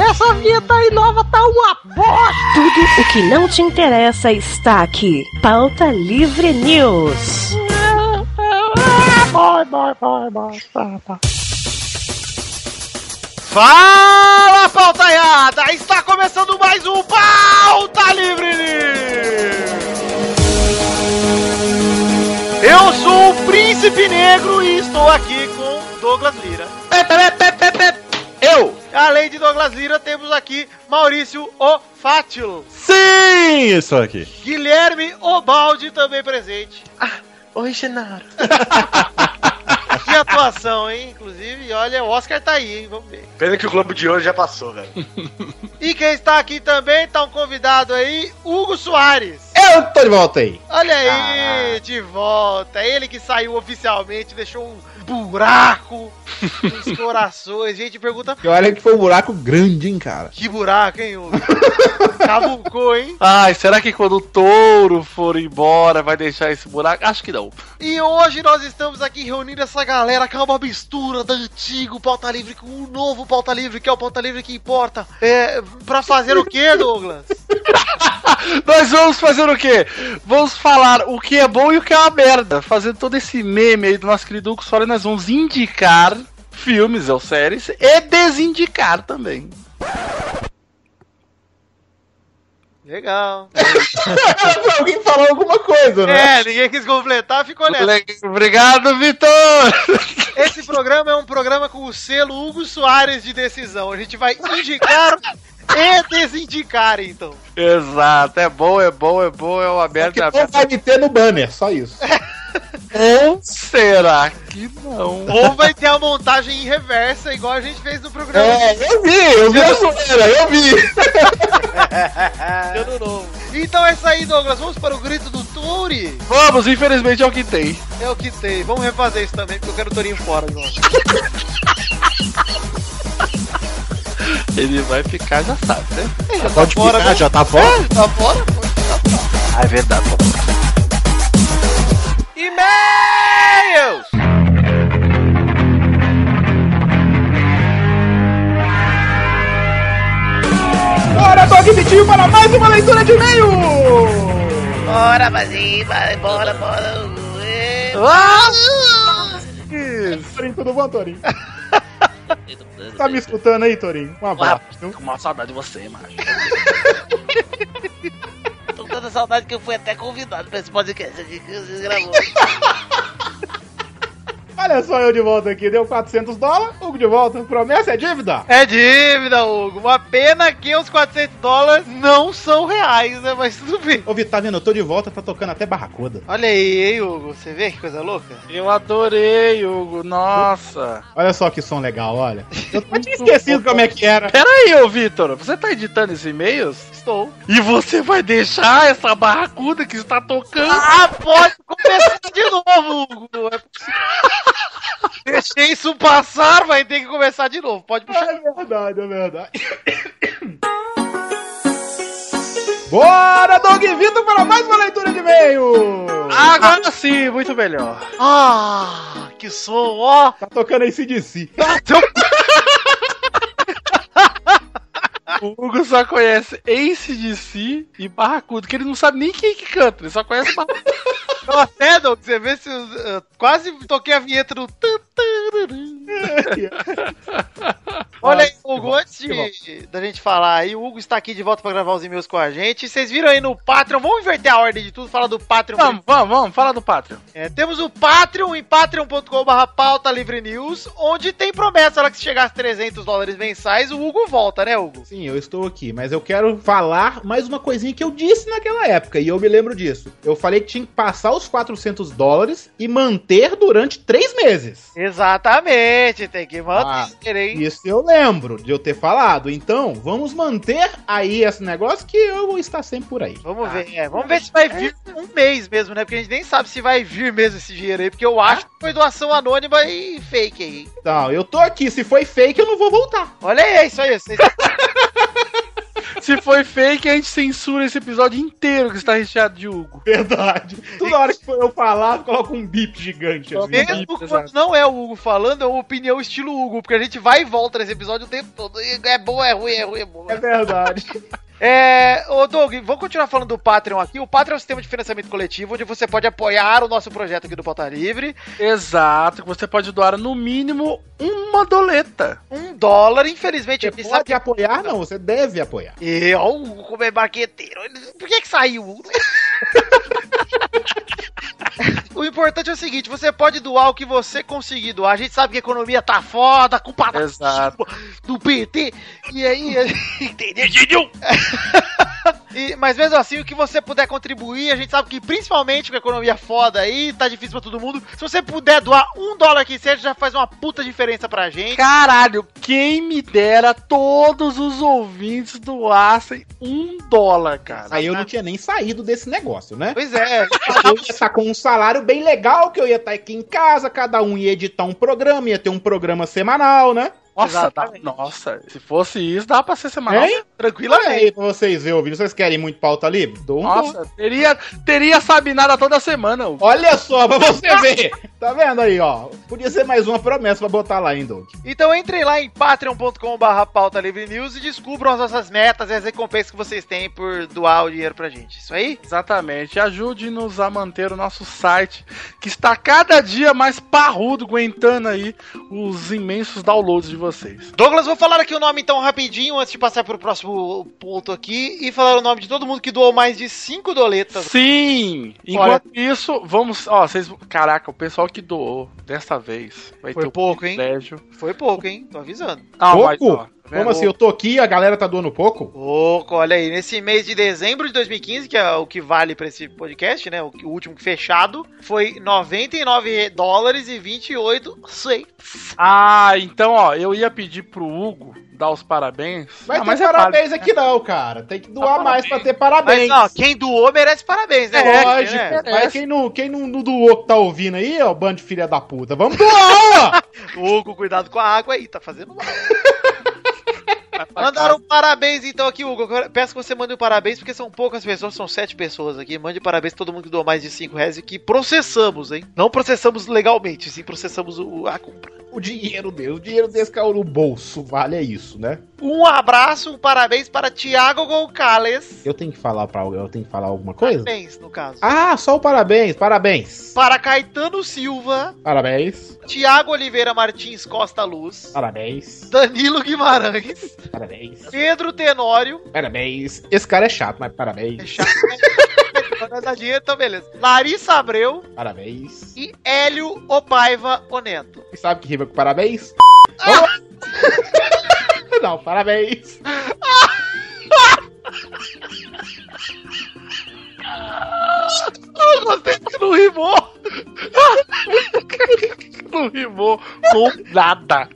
Essa vinheta aí nova tá uma bosta! Tudo o que não te interessa está aqui. Pauta Livre News. Vai, vai, vai, vai, vai, vai. Fala, pautaiada! Está começando mais um Pauta Livre News! Eu sou o Príncipe Negro e estou aqui com Douglas Lira. Eu! Além de Douglas Lira, temos aqui Maurício O Fátilo. Sim, estou aqui. Guilherme Obaldi também presente. Oi, Genaro. Que atuação, hein? Inclusive, olha, o Oscar tá aí, hein? Vamos ver. Pena que o Globo de Ouro já passou, velho. E quem está aqui também, tá um convidado aí, Hugo Soares. Eu tô de volta aí. Olha aí, de volta. Ele que saiu oficialmente, deixou um buraco nos corações. Gente pergunta, E olha que foi um buraco grande, hein, cara. que buraco, hein, Hugo? Cavucou, hein? Ai, será que quando o touro for embora vai deixar esse buraco? Acho que não. E hoje nós estamos aqui reunindo essa galera que é uma mistura do antigo Pauta Livre com o novo Pauta Livre, que é o Pauta Livre que importa. É, pra fazer o quê, Douglas? Nós vamos fazer o quê? Vamos falar o que é bom e o que é uma merda. Fazendo todo esse meme aí do nosso querido Hugo Soares, nós vamos indicar filmes ou séries e desindicar também. Legal. Alguém falou alguma coisa, né? É, ninguém quis completar, ficou nessa. Obrigado, Vitor! Esse programa é um programa com o selo Hugo Soares de decisão. A gente vai indicar e desindicar, então. Exato, é bom, é bom, é bom, é uma merda. que é não merda. vai me ter no banner, só isso. Ou será que não? Ou vai ter a montagem em reversa, igual a gente fez no programa. É, eu vi, eu vi a zoeira, eu vi. Ano novo. Então é isso aí, Douglas. Vamos para o grito do Tori. Vamos, infelizmente é o que tem. É o que tem. Vamos refazer isso também, porque eu quero o Torinho fora agora. Ele vai ficar, já sabe, né? Já Pode fora, ficar, né? já tá fora? É, tá fora? Pode ficar. Ah, é verdade. E-mails! Bora, Dog Vitinho, para mais uma leitura de e-mail! Bora, Bazinho, bora, bora. Torinho, tudo bom, Torinho? Tá me escutando aí, Torinho? Um abraço. viu? Com uma saudade de você, macho. Tô com tanta saudade que eu fui até convidado pra esse podcast aqui que você gravou. Olha só eu de volta aqui, deu 400 dólares, Hugo de volta. Promessa é dívida? É dívida, Hugo. Uma pena que os 400 dólares não são reais, né? Mas tudo bem. Ô, Vitor, tá vendo? Eu tô de volta, tá tocando até barracuda. Olha aí, hein, Hugo. Você vê que coisa louca? Eu adorei, Hugo. Nossa. Olha só que som legal, olha. Eu tinha esquecido como é que era. Pera aí, ô Vitor. Você tá editando esses e-mails? Estou. E você vai deixar essa barracuda que está tocando? Ah, pode começar de novo, Hugo. É possível. Deixei isso passar, vai ter que começar de novo. Pode puxar. É verdade, é verdade. Bora, Dog Vitor, para mais uma leitura de e-mail! Agora sim, muito melhor. Ah, que som, ó. Tá tocando aí CDC. O Hugo só conhece Ace de si e Barracuda, que ele não sabe nem quem que canta, ele só conhece Barracuda. Eu até, você vê se eu, eu quase toquei a vinheta do. Olha aí, Hugo, antes de, da gente falar aí, o Hugo está aqui de volta para gravar os e-mails com a gente. Vocês viram aí no Patreon, vamos inverter a ordem de tudo, fala do Patreon. Vamos, vamos, vamos, fala do Patreon. É, temos o Patreon em patreon.com.br pauta livre news, onde tem promessa lá que se chegar a 300 dólares mensais, o Hugo volta, né, Hugo? Sim, eu estou aqui, mas eu quero falar mais uma coisinha que eu disse naquela época, e eu me lembro disso. Eu falei que tinha que passar os 400 dólares e manter durante três meses. Exatamente, tem que manter, Ah, hein? Isso eu lembro de eu ter falado. Então, vamos manter aí esse negócio que eu vou estar sempre por aí. Vamos ver, é, vamos ver se vai vir um mês mesmo, né? Porque a gente nem sabe se vai vir mesmo esse dinheiro aí, porque eu acho que foi doação anônima e fake aí. Então, eu tô aqui. Se foi fake, eu não vou voltar. Olha aí, é isso aí. Vocês... Se foi fake, a gente censura esse episódio inteiro que está recheado de Hugo. Verdade. Toda hora que eu falar, coloca um bip gigante. Assim. Mesmo quando não é o Hugo falando, é uma opinião estilo Hugo, porque a gente vai e volta nesse episódio o tempo todo. É bom, é ruim, é ruim, é bom. É verdade. É, ô Doug, vamos continuar falando do Patreon aqui. O Patreon é um sistema de financiamento coletivo onde você pode apoiar o nosso projeto aqui do Pauta Livre. Exato, que você pode doar no mínimo uma doleta. Um dólar, infelizmente, Você pode apoiar? Não, você deve apoiar. E ó, o como é marqueteiro. Por que que saiu? o importante é o seguinte, você pode doar o que você conseguir doar. A gente sabe que a economia tá foda, culpa da Exato. do PT. E aí, entendeu? E- mas mesmo assim, o que você puder contribuir, a gente sabe que principalmente com a economia foda aí, tá difícil pra todo mundo. Se você puder doar um dólar que seja, já faz uma puta diferença pra gente. Caralho, quem me dera todos os ouvintes doassem um dólar, cara. Aí eu não tinha nem saído desse negócio, né? Pois é, Eu ia estar com um salário bem legal, que eu ia estar aqui em casa, cada um ia editar um programa, ia ter um programa semanal, né? Nossa, dá- nossa, se fosse isso, dá pra ser semanal. Hein? Olha tranquilamente. aí pra vocês verem, ouvindo. Vocês querem muito pauta livre? Dou um Nossa, teria, teria Sabinada toda semana. Hugo. Olha só, pra você ver. Tá vendo aí, ó? Podia ser mais uma promessa pra botar lá, hein, Doug? Então entrem lá em patreon.com.br pauta livre news e descubram as nossas metas e as recompensas que vocês têm por doar o dinheiro pra gente. Isso aí? Exatamente. Ajude-nos a manter o nosso site, que está cada dia mais parrudo, aguentando aí os imensos downloads de vocês. Douglas, vou falar aqui o nome então rapidinho antes de passar pro próximo ponto aqui e falar o nome de todo mundo que doou mais de 5 doletas. Sim! Enquanto isso, vamos. Ó, vocês. Caraca, o pessoal que doou dessa vez vai Foi ter pouco, o hein? Foi pouco, hein? Tô avisando. Ah, Pouco? mas, ó, vendo? Como assim? Eu tô aqui, a galera tá doando pouco? Pouco, olha aí. Nesse mês de dezembro de 2015, que é o que vale pra esse podcast, né? O, último fechado, foi 99 dólares e 28 cents. Ah, então, ó, eu ia pedir pro Hugo dar os parabéns. Vai ah, ter mas é parabéns válido, aqui não, cara. Tem que doar Ah, mais pra ter Mas, parabéns. ó, quem doou merece parabéns, né? É, lógico. né? Mas quem não, quem não, não doou que tá ouvindo aí, ó, bando de filha da puta. Vamos doar, ó! Hugo, cuidado com a água aí, tá fazendo mal. Mandaram um parabéns então aqui, Hugo. Peço que você mande um parabéns, porque são poucas pessoas, são sete pessoas aqui. Mande parabéns pra todo mundo que doou mais de 5 reais e que processamos, hein? Não processamos legalmente, sim processamos o- a compra. O dinheiro dele, o dinheiro desse caiu no bolso, vale é isso, né? Um abraço, um parabéns para Thiago Gonçalves. Eu tenho que falar para eu tenho que falar alguma coisa? Parabéns, no caso. Ah, só o parabéns, parabéns. Para Caetano Silva, Parabéns, Thiago Oliveira Martins Costa Luz, parabéns, Danilo Guimarães, parabéns, Pedro Tenório, parabéns. Esse cara é chato, mas parabéns, É chato, dá dinheiro, então beleza. Larissa Abreu parabéns. e Hélio Opaiva Oneto. E sabe que rima com parabéns? Lá. Não, parabéns. Eu gostei que não rimou. não rimou com nada.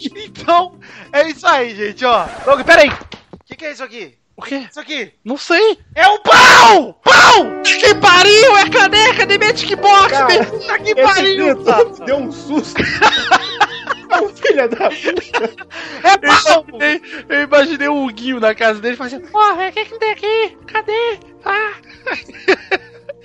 Então, é isso aí, gente, ó. Doug, peraí. O que, que é isso aqui? O quê? Isso aqui Não sei. é um pau! Pau! Que pariu! É caneca de Magic Box! Cara, que pariu! grito deu um susto. Filho da puta. É Eu pau! imaginei, eu imaginei o Huguinho na casa dele fazendo. Porra, o que que tem aqui? Cadê? Ah!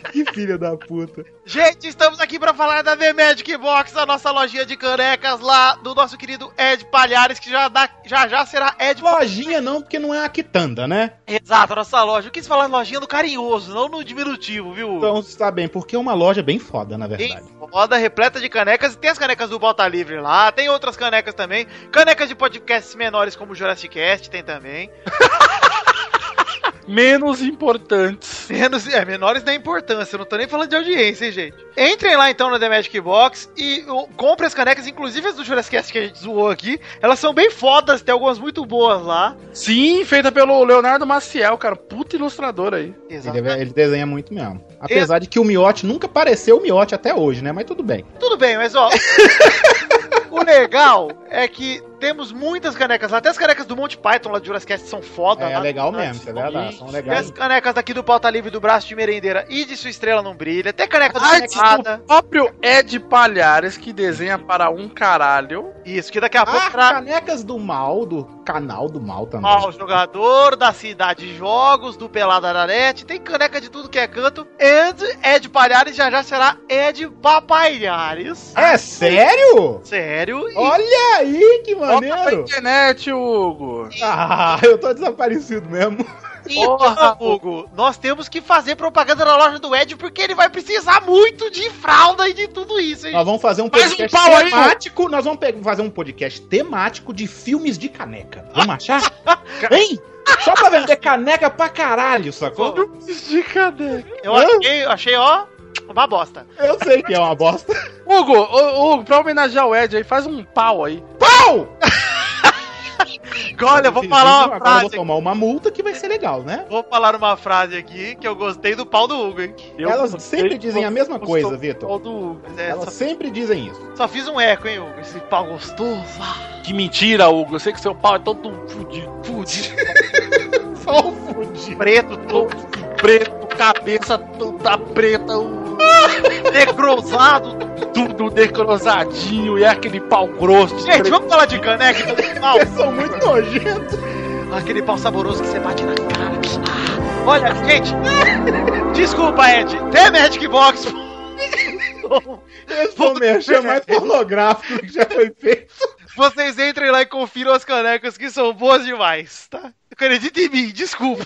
Que filho da puta. Gente, estamos aqui pra falar da The Magic Box, a nossa lojinha de canecas lá do nosso querido Ed Palhares, que já, dá, já já será Ed Lojinha não, porque não é a quitanda, né? Exato, a nossa loja. Eu quis falar lojinha no carinhoso, não no diminutivo, viu? Então você está bem, porque é uma loja bem foda, na verdade. roda repleta de canecas. Tem as canecas do Bota Livre lá, tem outras canecas também. Canecas de podcasts menores como o Jurassic Cast tem também. Menos importantes. Menos, é, menores da importância, eu não tô nem falando de audiência, hein, gente. Entrem lá então na The Magic Box e ó, comprem as canecas, inclusive as do Jurassic Cast que a gente zoou aqui. Elas são bem fodas, tem algumas muito boas lá. Sim, feita pelo Leonardo Maciel, cara. Puta ilustrador aí. Ele, ele desenha muito mesmo. Apesar de que o miote nunca pareceu o miote até hoje, né? Mas tudo bem. Tudo bem, mas ó. o legal é que temos muitas canecas lá. Até as canecas do Monty Python lá de Jurassic Cast são foda. É lá. legal mesmo, é verdade. São Tem legais. as canecas daqui do Pauta Livre do Braço de Merendeira e de Sua Estrela Não Brilha. Tem caneca do Canecada. do próprio Ed Palhares, que desenha para um caralho. Isso, que daqui a pouco Ah, pra... canecas do mal, do canal do mal também. Ó, o jogador da Cidade Jogos, do Pelada Net, tem caneca de tudo que é canto. E Ed Palhares já já será Ed Papaiares. É sério? Sério? E Olha aí, que pra maneiro! internet, Hugo. Ah, eu tô desaparecido mesmo. Então, Hugo, nós temos que fazer propaganda na loja do Ed porque ele vai precisar muito de fralda e de tudo isso, hein? Nós vamos fazer um Faz um podcast pau aí, temático. nós vamos fazer um podcast temático de filmes de caneca. Vamos achar? hein? Só pra vender caneca pra caralho, sacou? De caneca. Eu achei, eu achei, ó, uma bosta. Eu sei que é uma bosta. Hugo, Hugo, pra homenagear o Ed aí, faz um pau aí. Pau! Olha, eu vou falar uma Agora eu vou frase. tomar uma multa que vai ser legal, né? Vou falar uma frase aqui que eu gostei do pau do Hugo, hein? Eu Elas sempre dizem a mesma coisa, Vitor. do Hugo. Mas é, Elas só, sempre dizem isso. só fiz um eco, hein, Hugo? Esse pau gostoso. Ah, Que mentira, Hugo. Eu sei que seu pau é todo fudido, fudido, Só o fudido. preto, todo preto, cabeça toda preta, o- necrosado. tudo necrosadinho e é aquele pau grosso. Gente, preto. vamos falar de caneca. Eles são muito nojentos. Aquele pau saboroso que você bate na cara. Ah, olha, gente. Desculpa, Ed. Tem Magic Box. Esse foi o merchan mais pornográfico que já foi feito. Vocês entrem lá e confiram as canecas que são boas demais, tá? Acredita em mim, desculpa.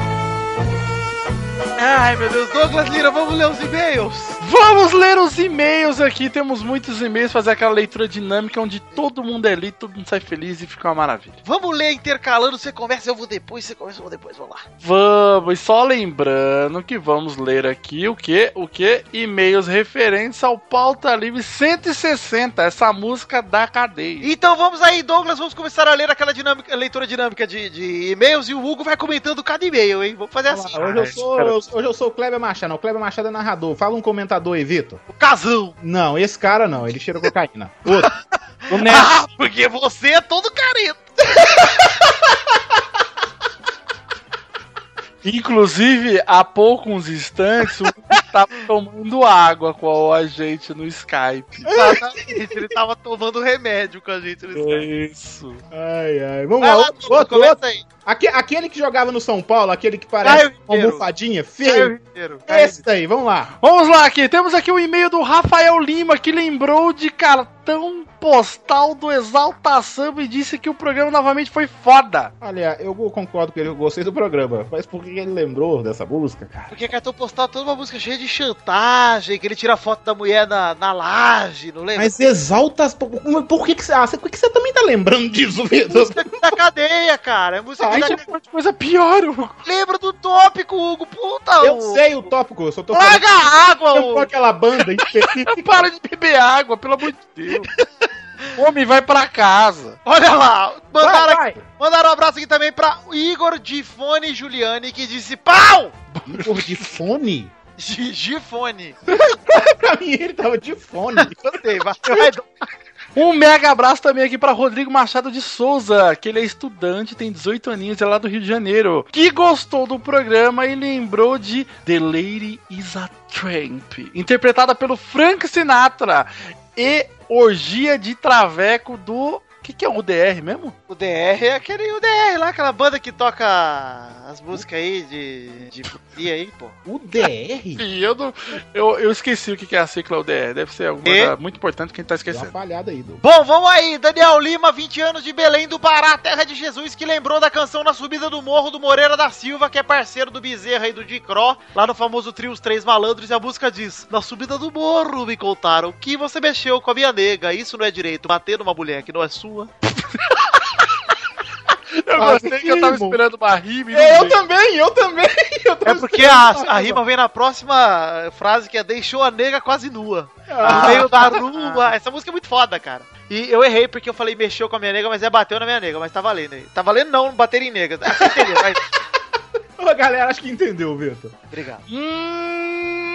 Ai, meu Deus. Douglas Lira, vamos ler os e-mails. Vamos ler os e-mails aqui. Temos muitos e-mails, fazer aquela leitura dinâmica onde todo mundo é lido, todo mundo sai feliz e fica uma maravilha. Vamos ler intercalando. Você começa, eu vou depois. Você começa, eu vou depois. Vamos lá. Vamos, e só lembrando que vamos ler aqui o que? O que? E-mails referentes ao Pauta Livre 160, essa música da cadeia. Então vamos aí, Douglas. Vamos começar a ler aquela dinâmica, leitura dinâmica de, de e-mails e o Hugo vai comentando cada e-mail, hein? Vamos fazer assim. Hoje eu sou, eu- hoje eu sou o Kleber Machado. Não, o Kleber Machado é narrador. Fala um comentador aí, Vitor. O casão. Não, esse cara não. Ele cheira cocaína. Outro. O Neto. Ah, porque você é todo careta. Inclusive, há poucos instantes, o estava tomando água com a gente no Skype. Exatamente. Ele tava tomando remédio com a gente. no Skype. É isso. Ai, ai. Vamos Vai lá. lá, Outro, outro, outro. aí. Aque- aquele que jogava no São Paulo, aquele que parece uma almofadinha, feio. Esse daí, vamos lá. Vamos lá aqui, temos aqui o e-mail do Rafael Lima que lembrou de cartão postal do Exalta Samba e disse que o programa novamente foi foda. Olha, eu concordo com ele, eu gostei do programa. Mas por que ele lembrou dessa música, cara? Porque cartão postal é toda uma música cheia de chantagem, que ele tira foto da mulher na, na laje, não lembra? Mas exalta. as- Por, por que, que você. Ah, você- por que você também tá lembrando disso, Vitor? Música da cadeia, cara. É música Ai, cadeia. é uma coisa pior, Hugo. Lembra do tópico, Hugo. Puta, Eu Hugo. sei o tópico, eu só tô falando. Larga a água, Hugo. aquela banda específica. Para de beber água, pelo amor de Deus. Homem, vai pra casa. Olha lá. Mandaram, Vai, vai. mandaram um abraço aqui também pra Igor de Fone Giuliani, que disse pau! Igor de fone? Gifone. pra mim ele tava de fone. Gostei, vai, vai. Um mega abraço também aqui pra Rodrigo Machado de Souza, que ele é estudante, tem 18 aninhos, é lá do Rio de Janeiro, que gostou do programa e lembrou de The Lady is a Tramp, interpretada pelo Frank Sinatra, e Orgia de Traveco do... O que, que é o DR mesmo? O DR é aquele UDR lá, aquela banda que toca as músicas aí de, de aí, pô. O DR? Ih, Eu, não- eu, eu esqueci o que que é a sigla UDR, deve ser alguma E? coisa muito importante que a gente tá Deu uma esquecendo. falhada aí, Du. Bom, vamos aí, Daniel Lima, 20 anos de Belém do Pará, terra de Jesus, que lembrou da canção Na Subida do Morro do Moreira da Silva, que é parceiro do Bezerra e do Dicró, lá no famoso trio Os Três Malandros, e a música diz: Na subida do morro me contaram que você mexeu com a minha nega, isso não é direito, bater numa mulher que não é sua. Eu Ah, gostei que eu tava esperando uma rima e não Eu também, eu também. Eu É porque a, a rima vem na próxima frase, que é deixou a nega quase nua. Ah. No meio da rua. Essa música é muito foda, cara. E eu errei porque eu falei mexeu com a minha nega, mas é bateu na minha nega, mas tá valendo aí. Tá valendo não, bater em nega. Entendeu, mas... A galera acho que entendeu, Vitor. Obrigado. Hum,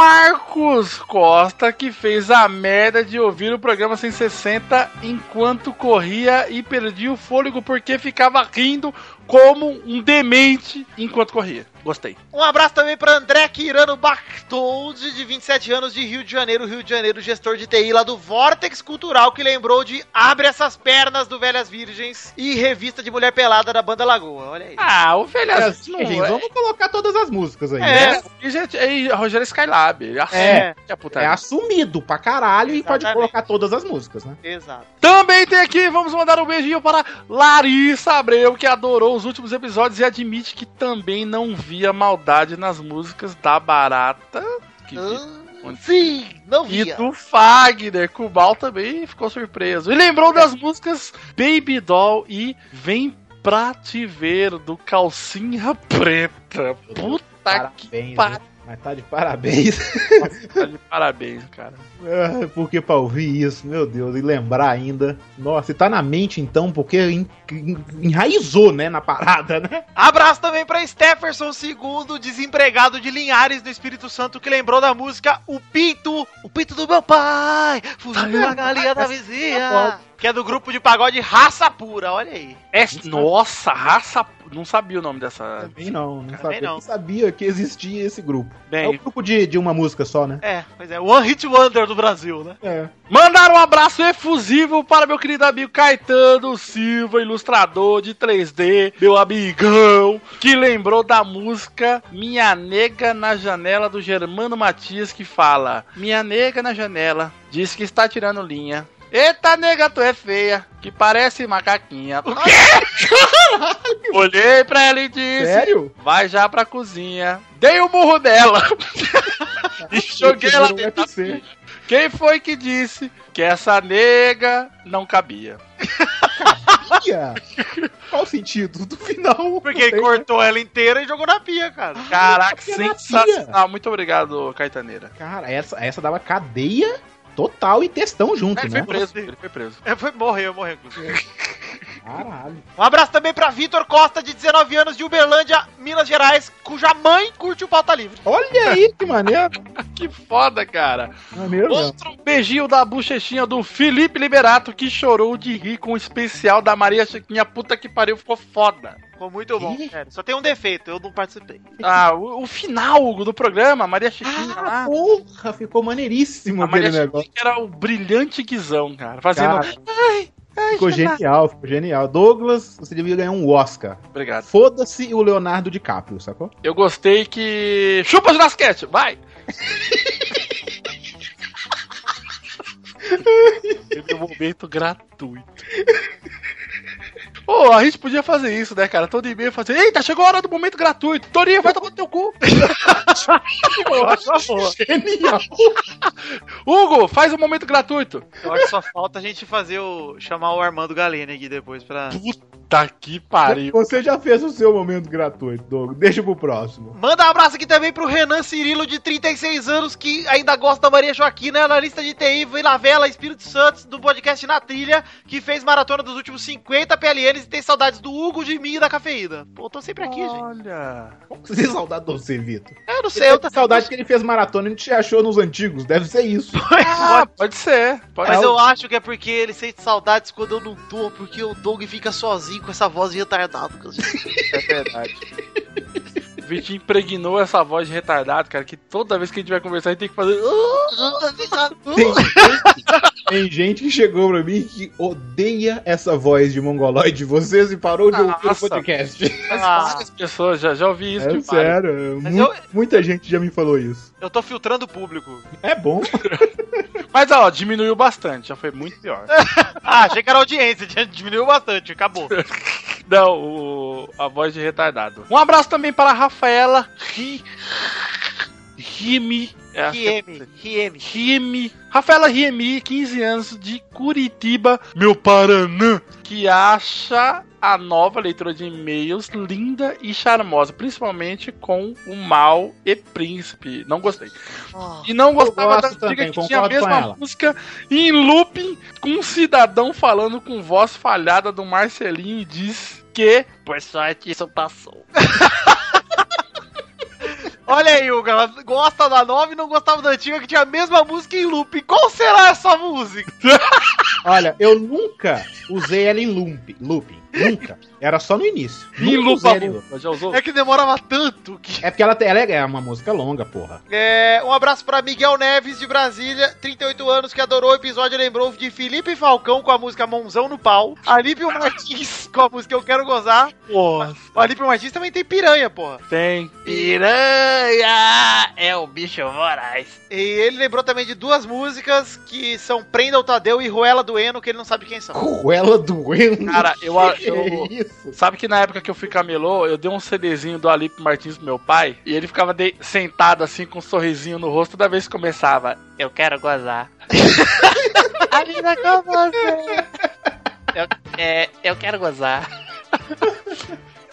Marcos Costa, que fez a merda de ouvir o programa 160 enquanto corria e perdia o fôlego porque ficava rindo como um demente enquanto corria. Gostei. Um abraço também para André Quirano Bactoldi, de 27 anos, de Rio de Janeiro, Rio de Janeiro, gestor de TI lá do Vortex Cultural, que lembrou de Abre Essas Pernas do Velhas Virgens e Revista de Mulher Pelada da Banda Lagoa. Olha aí. Ah, o velho gente, não é. vamos colocar todas as músicas aí. É. né? E, gente, e Rogério Skylab. É. é putaria. É assumido pra caralho e pode Exatamente. colocar todas as músicas, né? Exato. Também tem aqui, vamos mandar um beijinho para Larissa Abreu, que adorou os últimos episódios e admite que também não via maldade nas músicas da Barata. Que Ah, sim, não E via. do Fagner, Cubal também ficou surpreso. E lembrou das músicas Baby Doll e Vem Pra Te Ver, do Calcinha Preta. Puta que Parabéns, pariu. Mas tá de parabéns. Tá de parabéns, cara. Ah, porque pra ouvir isso, meu Deus, e lembrar ainda. Nossa, e tá na mente então, porque en- en- enraizou, né, na parada, né? Abraço também pra Stefferson II, desempregado de Linhares do Espírito Santo, que lembrou da música O Pinto, o Pinto do meu pai, fugiu da galinha da vizinha. Que é do grupo de pagode Raça Pura, olha aí. É, nossa, raça. Não sabia o nome dessa. Também não, não Também sabia, não. sabia que existia esse grupo. É Bem, um grupo de, de uma música só, né? É, pois é, One Hit Wonder do Brasil, né? É. Mandar um abraço efusivo para meu querido amigo Caetano Silva, ilustrador de 3D, meu amigão, que lembrou da música Minha Nega na Janela do Germano Matias, que fala: Minha nega na janela, diz que está tirando linha. Eita, nega, tu é feia, que parece macaquinha. O quê? Olhei pra ela e disse: Sério? Vai já pra cozinha. Dei o murro dela. e joguei ela dentro da. Quem foi que disse que essa nega não cabia? Ia. Qual o sentido do final? Porque cortou ela inteira e jogou na pia, cara. Caraca, sensacional. Muito obrigado, Caetaneira. né? Cara, essa, essa dava cadeia total e textão junto, Ele né? foi preso, ele foi preso. É, foi, morreu, morreu, inclusive. Caralho. Um abraço também pra Vitor Costa, de 19 anos, de Uberlândia, Minas Gerais, cuja mãe curte o pauta livre. Olha aí, que maneiro. Que foda, cara. Maneiro mesmo. Outro beijinho da bochechinha do Felipe Liberato, que chorou de rir com o especial da Maria Chiquinha. Puta que pariu, ficou foda. Ficou muito bom. Sério. Só tem um defeito, eu não participei. Ah, o, o final do programa, Maria Chiquinha Ah, lá. porra, ficou maneiríssimo A Maria aquele Chiquinha negócio. que era o brilhante guizão, cara. Fazendo. Cara, ficou genial, ficou genial. Douglas, você devia ganhar um Oscar. Obrigado. Foda-se o Leonardo DiCaprio, sacou? Eu gostei que. Chupa Jurasquete, vai! Teve um momento gratuito. Pô, a gente podia fazer isso, né, cara? Todo e-mail fazer. Eita, chegou a hora do momento gratuito. Torinho, vai tomar no teu cu. Genial. Hugo, faz o momento gratuito. Eu acho que só falta a gente fazer o. chamar o Armando Galene aqui depois pra. Tá que pariu. Você já fez o seu momento gratuito, Douglas. Deixa pro próximo. Manda um abraço aqui também pro Renan Cirilo, de 36 anos, que ainda gosta da Maria Joaquina, analista de TI, Vila Vela, Espírito Santos, do podcast Na Trilha, que fez maratona dos últimos 50 PLNs e tem saudades do Hugo, de mim e da cafeína. Pô, tô sempre aqui, gente. Olha. Como que você tem saudade de você, Vitor? Eu não sei, eu tem saudade que ele fez maratona e a gente te achou nos antigos. Deve ser isso. Ah, pode ser. Pode Mas ser. eu acho que é porque ele sente saudades quando eu não tô, porque o Doug fica sozinho com essa voz de retardado. É verdade. O Vitinho impregnou essa voz de retardado, cara, que toda vez que a gente vai conversar, a gente tem que fazer. Tem, tem gente que chegou pra mim que odeia essa voz de mongoloide de vocês e parou de ouvir o podcast. Mas Ah. várias pessoas já, já ouvi isso É de sério, mu- eu- muita gente já me falou isso. Eu tô filtrando o público. É bom. Mas ó, diminuiu bastante, já foi muito pior. Ah, achei que era audiência, diminuiu bastante, acabou. Não, o, a voz de retardado. Um abraço também para a Rafaela Ri, Rimi. é, que é-. Rimi. Rafaela Riemi, 15 anos, de Curitiba, meu Paraná, que acha a nova leitura de e-mails linda e charmosa, principalmente com o Mal e Príncipe. Não gostei. E não gostava da antiga que tinha a mesma ela. música em looping com um cidadão falando com voz falhada do Marcelinho e diz que, por sorte, isso passou. Olha aí, Hugo, ela gosta da nova e não gostava da antiga que tinha a mesma música em loop. Qual será essa música? Olha, eu nunca usei ela em loop, looping. Nunca. Era só no início. Em Nunca usei lupa, já usou? É que demorava tanto que. É porque ela, ela é uma música longa, porra. É, um abraço pra Miguel Neves de Brasília, 38 anos, que adorou o episódio e lembrou de Felipe Falcão com a música Mãozão no Pau. Alípio Martins com a música Eu Quero Gozar. Porra, O Alípio Martins também tem piranha, porra. tem. Piranha é o bicho voraz. E ele lembrou também de duas músicas que são Prenda o Tadeu e Ruela do Eno, que ele não sabe quem são. Ruela doendo. Cara, eu, eu, isso? Sabe que na época que eu fui camelô, eu dei um CDzinho do Alipe Martins pro meu pai, e ele ficava de- sentado assim com um sorrisinho no rosto toda vez que começava. Eu quero gozar. A vida com você. Eu, é, eu quero gozar.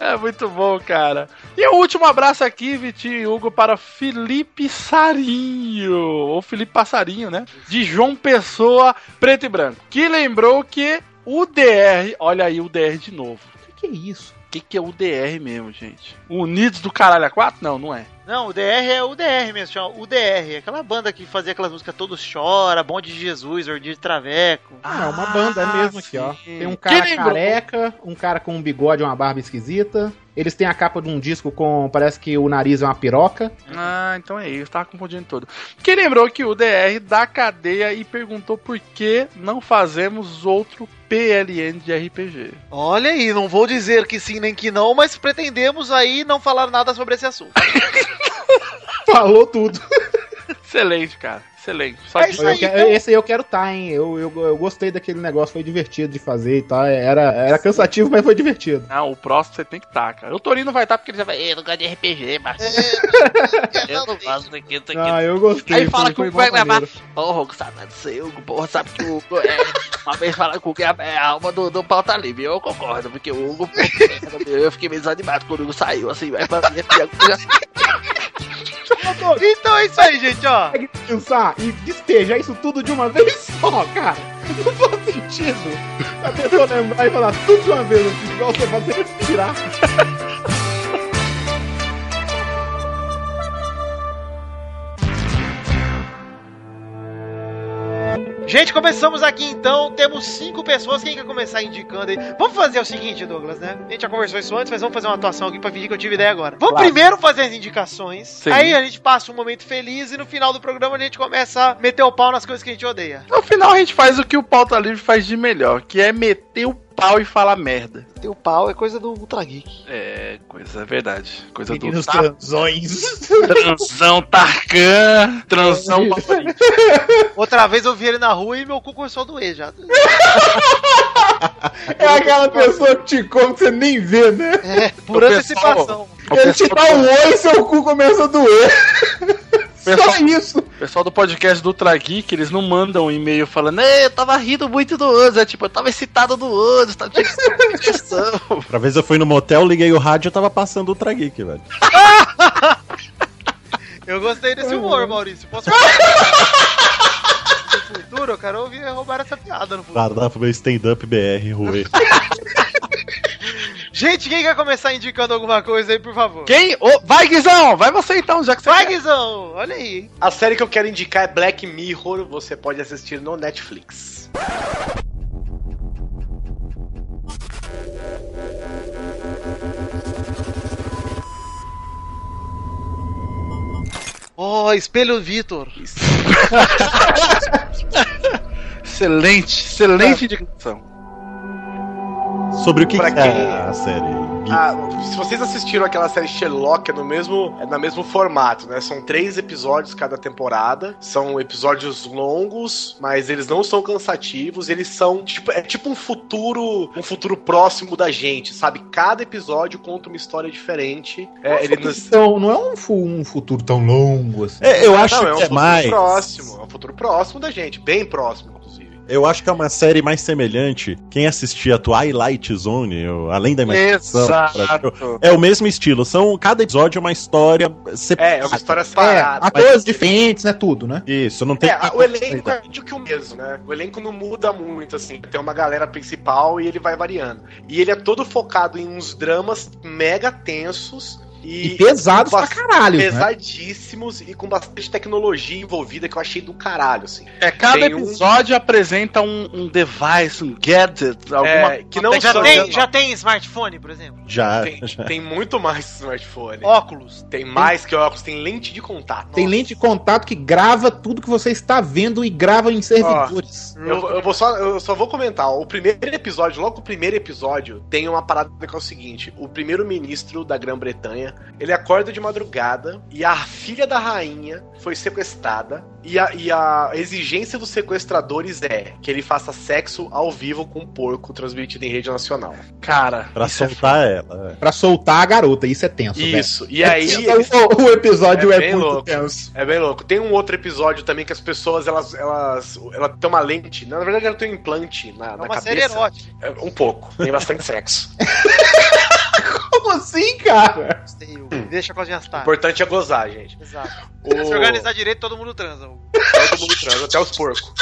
É muito bom, cara. E o último abraço aqui, Vitinho e Hugo, para Felipe Sarinho, ou Felipe Passarinho, né? De João Pessoa, preto e branco. Que lembrou que o DR, olha aí o DR de novo. O que, é isso? O que, que é o DR mesmo, gente? Unidos do Caralho a 4? Não, não é. Não, o DR é o DR mesmo, chama UDR. Aquela banda que fazia aquelas músicas Todos Chora, Bonde de Jesus, Ordia de Traveco. Ah, é uma banda, é mesmo aqui, ó. sim. Tem um cara careca, um cara com um bigode e uma barba esquisita. Eles têm a capa de um disco com. Parece que o nariz é uma piroca. Ah, então é isso, tava confundindo tudo. Quem lembrou que o DR da cadeia e perguntou por que não fazemos outro PLN de RPG. Olha aí, não vou dizer que sim nem que não, mas pretendemos aí não falar nada sobre esse assunto. Falou tudo. Excelente, cara. Excelente. Só É que isso Eu aí, quero- então. Esse aí eu quero tá, hein? Eu, eu, eu gostei daquele negócio, foi divertido de fazer e tal. Era, era cansativo, mas foi divertido. Não, o próximo você tem que estar, cara. O Torino vai estar porque ele já vai. Eu não gosto de RPG, mas. Eu não gosto daquilo, daquilo. Ah, eu gostei. Aí fala que o vai gravar. Porra, Hugo, saudade do seu, Hugo. Porra, sabe que o Hugo é. Uma vez falaram que o Hugo é a alma do, do pauta livre. Eu concordo, porque o Hugo. Eu fiquei meio desanimado quando o Hugo saiu, assim, vai pra mim. Então é isso aí, gente, ó. Consegue pensar e despejar isso tudo de uma vez só, cara. Não faz sentido. A pessoa lembrar e falar tudo de uma vez, assim, igual você fazer respirar. Gente, começamos aqui então. Temos cinco pessoas. Quem quer começar indicando aí? Vamos fazer o seguinte, Douglas, né? A gente já conversou isso antes, mas vamos fazer uma atuação aqui pra fingir que eu tive ideia agora. Vamos Claro. primeiro fazer as indicações. Sim. Aí a gente passa um momento feliz e no final do programa a gente começa a meter o pau nas coisas que a gente odeia. No final a gente faz o que o pauta livre faz de melhor, que é meter o pau e falar merda. Teu pau é coisa do Ultra Geek. É, coisa, é verdade. Coisa Meninos do transões. transão Tarkan, transão. Outra vez eu vi ele na rua e meu cu começou a doer já. É aquela pessoa que te come que você nem vê, né? É, por O antecipação. O Ele te dá um oi e seu cu começa a doer. Pessoal- Só isso. o pessoal do podcast do Ultra Geek, eles não mandam um e-mail falando, "Ei, eu tava rindo muito do Anzo, é tipo, eu tava excitado do Anzo, tava tinha diversão. Outra vez eu fui no motel, liguei o rádio e tava passando o Ultra Geek, velho. Eu gostei desse humor, Maurício. Posso No futuro, eu quero ouvir roubar essa piada no futuro. Pro meu stand-up BR, Rui. Gente, quem quer começar indicando alguma coisa aí, por favor? Quem? Ô, vai, Guizão! Vai você então, já que você Vai, quer. Guizão! Olha aí. A série que eu quero indicar é Black Mirror, você pode assistir no Netflix. Ó, Espelho Vitor. Excelente, excelente indicação. Sobre o que, Pra que quem- é a série? Ah, se vocês assistiram aquela série Sherlock, é no mesmo, é no mesmo formato, né? São três episódios cada temporada. São episódios longos, mas eles não são cansativos. Eles são tipo, é tipo um futuro, um futuro próximo da gente, sabe? Cada episódio conta uma história diferente. É, ele nos- Então, não é um, fu- um futuro tão longo assim. É, eu acho não, é um que é futuro mais. próximo, é um futuro próximo da gente, bem próximo. Eu acho que é uma série mais semelhante. Quem assistia Twilight Zone, eu- além da imaginação, Exato. é o mesmo estilo. São cada episódio é uma história É, separada. é uma história É, separada. atores diferentes, né? Tudo, né? Isso, não tem. É, a- o elenco é meio que o mesmo, né? O elenco não muda muito, assim. Tem uma galera principal e ele vai variando. E ele é todo focado em uns dramas mega tensos. E, pesados com pra caralho, né? Pesadíssimos e com bastante tecnologia envolvida que eu achei do caralho, assim. É, cada Tem um- episódio apresenta um, um device, um gadget, alguma É, que não já, só- tem, já tem smartphone, por exemplo? Já, Tem, já. tem muito mais smartphone. Óculos. Tem mais que óculos, tem lente de contato. Tem lente de contato que grava tudo que você está vendo e grava em servidores. Eu, vou- eu vou só, eu só vou comentar. O primeiro episódio, logo o primeiro episódio, tem uma parada que é o seguinte: o primeiro-ministro da Grã-Bretanha ele acorda de madrugada e a filha da rainha foi sequestrada. E a, e a exigência dos sequestradores é que ele faça sexo ao vivo com um porco transmitido em rede nacional. Cara, Pra isso é soltar ela. é. Pra soltar a garota, isso é tenso, velho. Isso. E aí. O, o episódio É é, bem muito louco. tenso. É bem louco. Tem um outro episódio também que as pessoas, elas, elas, ela tem uma lente. Na verdade, ela tem um implante na, É na uma cabeça. série erótica. É, um pouco. Tem bastante sexo. Como assim, cara? Deixa com as minhas O importante é gozar, gente. Exato. O... Se organizar direito, todo mundo transa. Hugo. Todo mundo transa, até os porcos.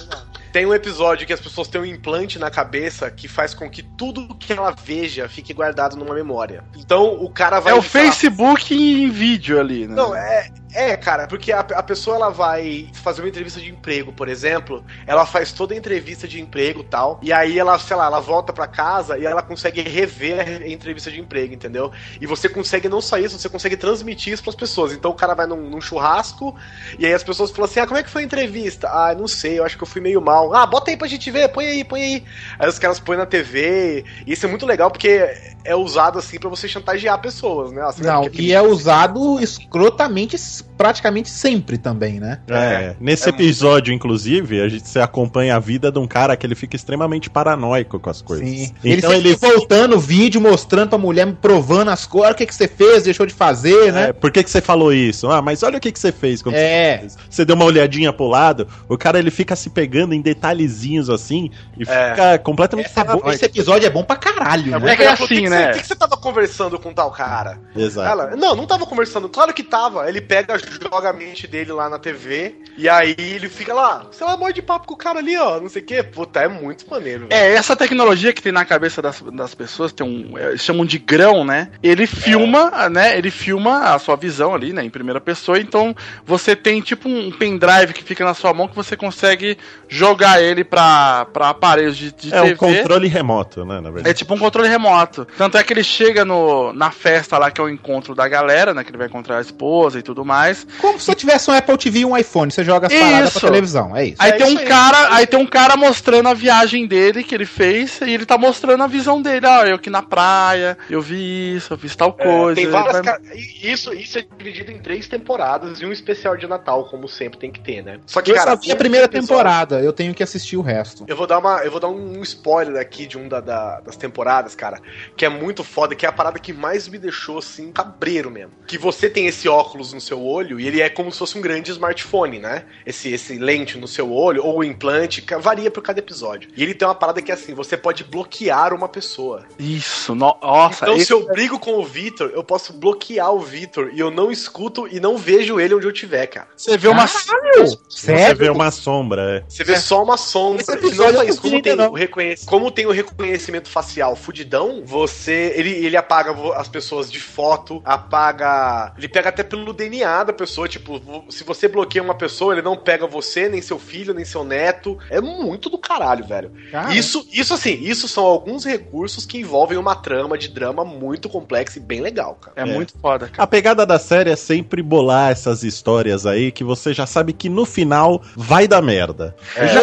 Exato. Tem um episódio que as pessoas têm um implante na cabeça que faz com que tudo que ela veja fique guardado numa memória. Então o cara vai. É o Facebook em vídeo ali, né? Não, é, é, cara, porque a, a pessoa ela vai fazer uma entrevista de emprego, por exemplo, ela faz toda a entrevista de emprego e tal, e aí ela, sei lá, ela volta pra casa e ela consegue rever a entrevista de emprego, entendeu? E você consegue não só isso, você consegue transmitir isso pras pessoas. Então o cara vai num, num churrasco e aí as pessoas falam assim: ah, como é que foi a entrevista? Ah, não sei, eu acho que eu fui meio mal. Ah, bota aí pra gente ver, põe aí, põe aí. Aí os caras põem na TV, e isso é muito legal porque é usado assim pra você chantagear pessoas, né? Assim, Não, e é usado escrotamente praticamente sempre também, né? É, nesse é episódio, inclusive, a gente se acompanha a vida de um cara que ele fica extremamente paranoico com as coisas. Sim. Ele Então sempre ele. voltando o vídeo, mostrando pra mulher, provando as coisas, o que, que você fez, deixou de fazer, É, né? por que, que você falou isso? Ah, mas olha o que, que você fez quando É. você fez. Você deu uma olhadinha pro lado, o cara ele fica se pegando em detalhezinhos assim e É. fica completamente Essa- paranoico. esse episódio é bom pra caralho, né? É que é assim, né? O que, que você tava conversando com tal cara? Exato. Ela, não, não tava conversando. Claro que tava. Ele pega, joga a mente dele lá na TV. E aí ele fica lá. Sei lá, morde papo com o cara ali, ó. Não sei o quê. Puta, é muito maneiro. velho. É, essa tecnologia que tem na cabeça das, das pessoas, tem um. é, Eles chamam de grão, né? Ele filma, né? Ele filma a sua visão ali, né? Em primeira pessoa. Então você tem tipo um pendrive que fica na sua mão que você consegue jogar ele pra, pra aparelhos de, de É TV. um controle remoto, né, na É verdade. tipo um controle remoto. Tanto é que ele chega no, na festa lá, que é o encontro da galera, né? Que ele vai encontrar a esposa e tudo mais. Como se eu tivesse um Apple TV e um iPhone, você joga as paradas Isso. pra televisão, é isso. Aí É tem isso um aí. cara, aí tem um cara mostrando a viagem dele que ele fez e ele tá mostrando a visão dele. Ah, eu aqui na praia, eu vi isso, eu fiz tal É, coisa. tem Ele várias. vai- ca- Isso, isso é dividido em três temporadas e um especial de Natal, como sempre tem que ter, né? Só que, eu cara, só vi a primeira temporada, eu tenho que assistir o resto. Eu vou dar uma, eu vou dar um spoiler aqui de um da, da- das temporadas, cara, que é muito foda, que é a parada que mais me deixou assim cabreiro mesmo. Que você tem esse óculos no seu olho e ele é como se fosse um grande smartphone, né? Esse esse lente no seu olho ou o implante, varia por cada episódio. E ele tem uma parada que é assim, você pode bloquear uma pessoa. Isso, no- nossa. Então esse- se eu brigo com o Vitor, eu posso bloquear o Vitor e eu não escuto e não vejo ele onde eu tiver, cara. Você vê uma. Você Sério? vê uma sombra, é. Você vê só uma sombra. Esse E não só isso, como tem, não. o reconhec... como tem o reconhecimento facial fudidão, você. Ele, ele apaga as pessoas de foto, apaga. Ele pega até pelo DNA da pessoa. Tipo, se você bloqueia uma pessoa, ele não pega você, nem seu filho, nem seu neto. É muito do caralho, velho. Cara, Isso, isso assim, isso são alguns recursos que envolvem uma trama de drama muito complexa e bem legal, cara. É, É. muito foda, cara. A pegada da série é sempre bolar essas histórias aí que você já sabe que no final vai dar merda.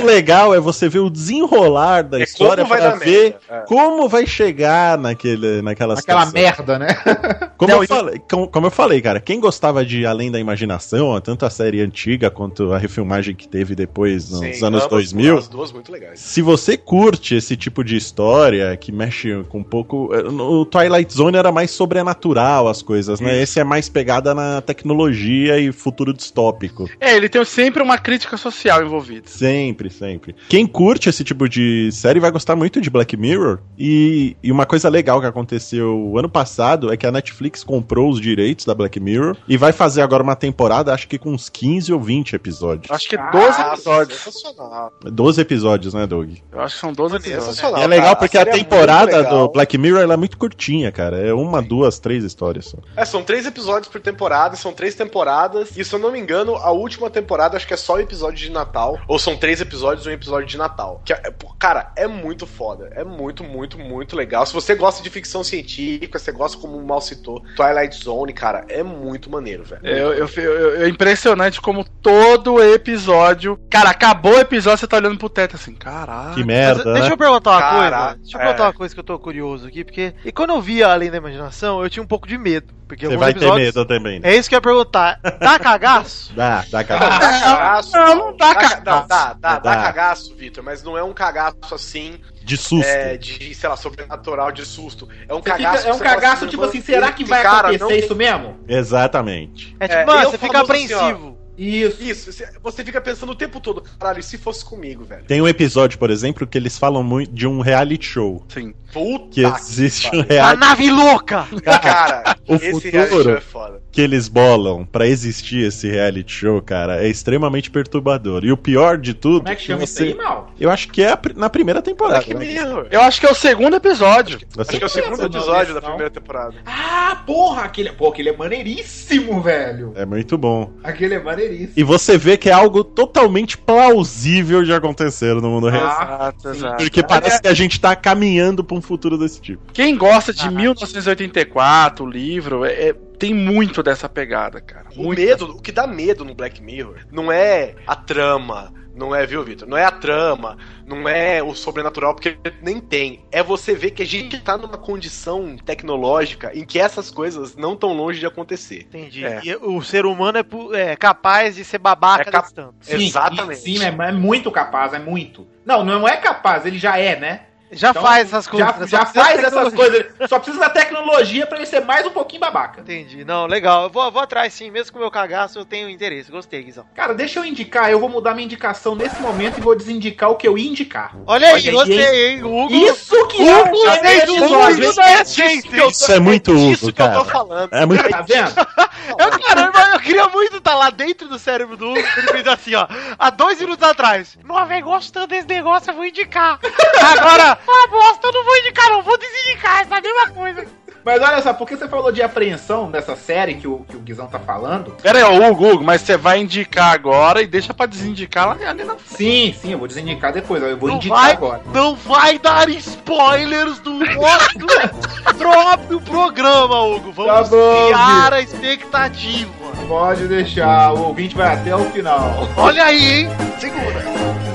O legal é você ver o desenrolar da É história como vai pra dar ver merda, é. como vai chegar naquele, naquela aquela situação. merda, né? Como, Não, eu falei, como, como eu falei, cara, quem gostava de Além da Imaginação, tanto a série antiga quanto a refilmagem que teve depois nos Sim, anos ambas- 2000, As duas muito legais. se você curte esse tipo de história que mexe com um pouco. O Twilight Zone era mais sobrenatural as coisas, né? Esse é mais pegada na tecnologia e futuro distópico. É, ele tem sempre uma crítica social envolvida. Sempre, sempre. Quem curte esse tipo de série vai gostar muito de Black Mirror. E, e uma coisa legal que aconteceu ano passado é que a Netflix comprou os direitos da Black Mirror e vai fazer agora uma temporada, acho que com uns 15 ou 20 episódios. Acho que Ah, 12 episódios. Sensacional. 12 episódios, né, Doug? Eu acho que são 12 episódios. Sensacional. E é legal porque a é muito temporada do Black Mirror ela é muito curtinha, cara. É uma, duas, três histórias só. É, são três episódios por temporada, são três temporadas. E se eu não me engano, a última temporada acho que é só o episódio de Natal. Ou são três episódios e um episódio de Natal. Que é- cara, é muito foda. É muito, muito, muito legal. Se você gosta de ficção científica, você gosta, como o Mal citou, Twilight Zone, cara, é muito maneiro, velho. É, Eu, eu, eu- é impressionante como todo episódio. Cara, acabou o episódio, você tá olhando pro teto assim, caralho. Que Mas, merda, deixa né? eu perguntar uma Cara, coisa. Deixa eu perguntar é. uma coisa que eu tô curioso aqui, porque. E quando eu via Além da Imaginação, eu tinha um pouco de medo. Porque Você vai ter medo também. né? É isso que eu ia perguntar. Dá cagaço? Dá, dá cagaço. não, não dá cagaço. Dá, dá, dá Dá. cagaço, Vitor, mas não é um cagaço assim, De susto. é, de, sei lá, sobrenatural, de susto. É um Você fica- cagaço. é um fala cagaço, tipo assim, será que vai cara, acontecer não isso mesmo? Exatamente. É tipo, É, mano, eu você fica assim, ó. Isso. Isso, você- fica pensando o tempo todo, caralho, e se fosse comigo, velho? Tem um episódio, por exemplo, que eles falam muito de um reality show. Sim. Puta Que existe um pariu. A reality nave louca! Cara, O esse reality futuro- show é foda. que eles bolam pra existir esse reality show, cara, é extremamente perturbador. E o pior de tudo, Como é que chama isso você- aí, mal? eu acho que é na primeira temporada. Né? Eu acho que é o segundo episódio. Você- Acho que é o segundo episódio da primeira temporada. Ah, porra, aquele, pô, aquele é maneiríssimo, velho. É muito bom. Aquele é maneiríssimo. E você vê que é algo totalmente plausível de acontecer no mundo real. Ah, Exato, exato. Porque parece que a gente tá caminhando pra um futuro desse tipo. Quem gosta de 1984, o livro, é- é- tem muito dessa pegada, cara. O Muito medo, o que dá medo no Black Mirror não é a trama, não é, viu, Vitor? Não é a trama, não é o sobrenatural, porque nem tem. É você ver que a gente tá numa condição tecnológica em que essas coisas não estão longe de acontecer. Entendi. É. E o ser humano é, é capaz de ser babaca É cap-. Sim, Exatamente. Sim, é, é muito capaz, é muito. Não, não é capaz, ele já é, né? Já Então, faz essas coisas. Já, né? já faz essas coisas. Só precisa da tecnologia pra ele ser mais um pouquinho babaca. Entendi. Não, legal. Eu vou, vou atrás sim, mesmo com o meu cagaço, eu tenho interesse. Gostei, Guizão. Cara, deixa eu indicar, eu vou mudar minha indicação nesse momento e vou desindicar o que eu ia indicar. Olha aí, Olha aí, gostei, hein? Hugo. Isso que é Hugo episódio, tudo hein? isso. Isso é muito Isso uso, que eu tô cara. falando. É muito. Tá vendo? Eu, caramba, eu queria muito estar lá dentro do cérebro do Hugo. Ele fez assim, ó. Há dois minutos atrás. Não, velho, gostando desse negócio, eu vou indicar. Agora, ah, bosta, eu não vou indicar, não. Vou desindicar. Essa é a mesma coisa. Mas olha só, porque você falou de apreensão dessa série que o, que o Guizão tá falando. Pera aí, ô, Hugo, Hugo, mas você vai indicar agora e deixa pra desindicar lá ali na Sim, sim, eu vou desindicar depois. ó, Eu vou Não indicar vai. agora. Não vai dar spoilers do nosso próprio programa, Hugo. Vamos Tá bom, criar a expectativa. Pode deixar, o ouvinte vai até o final. Olha aí, hein? Segura.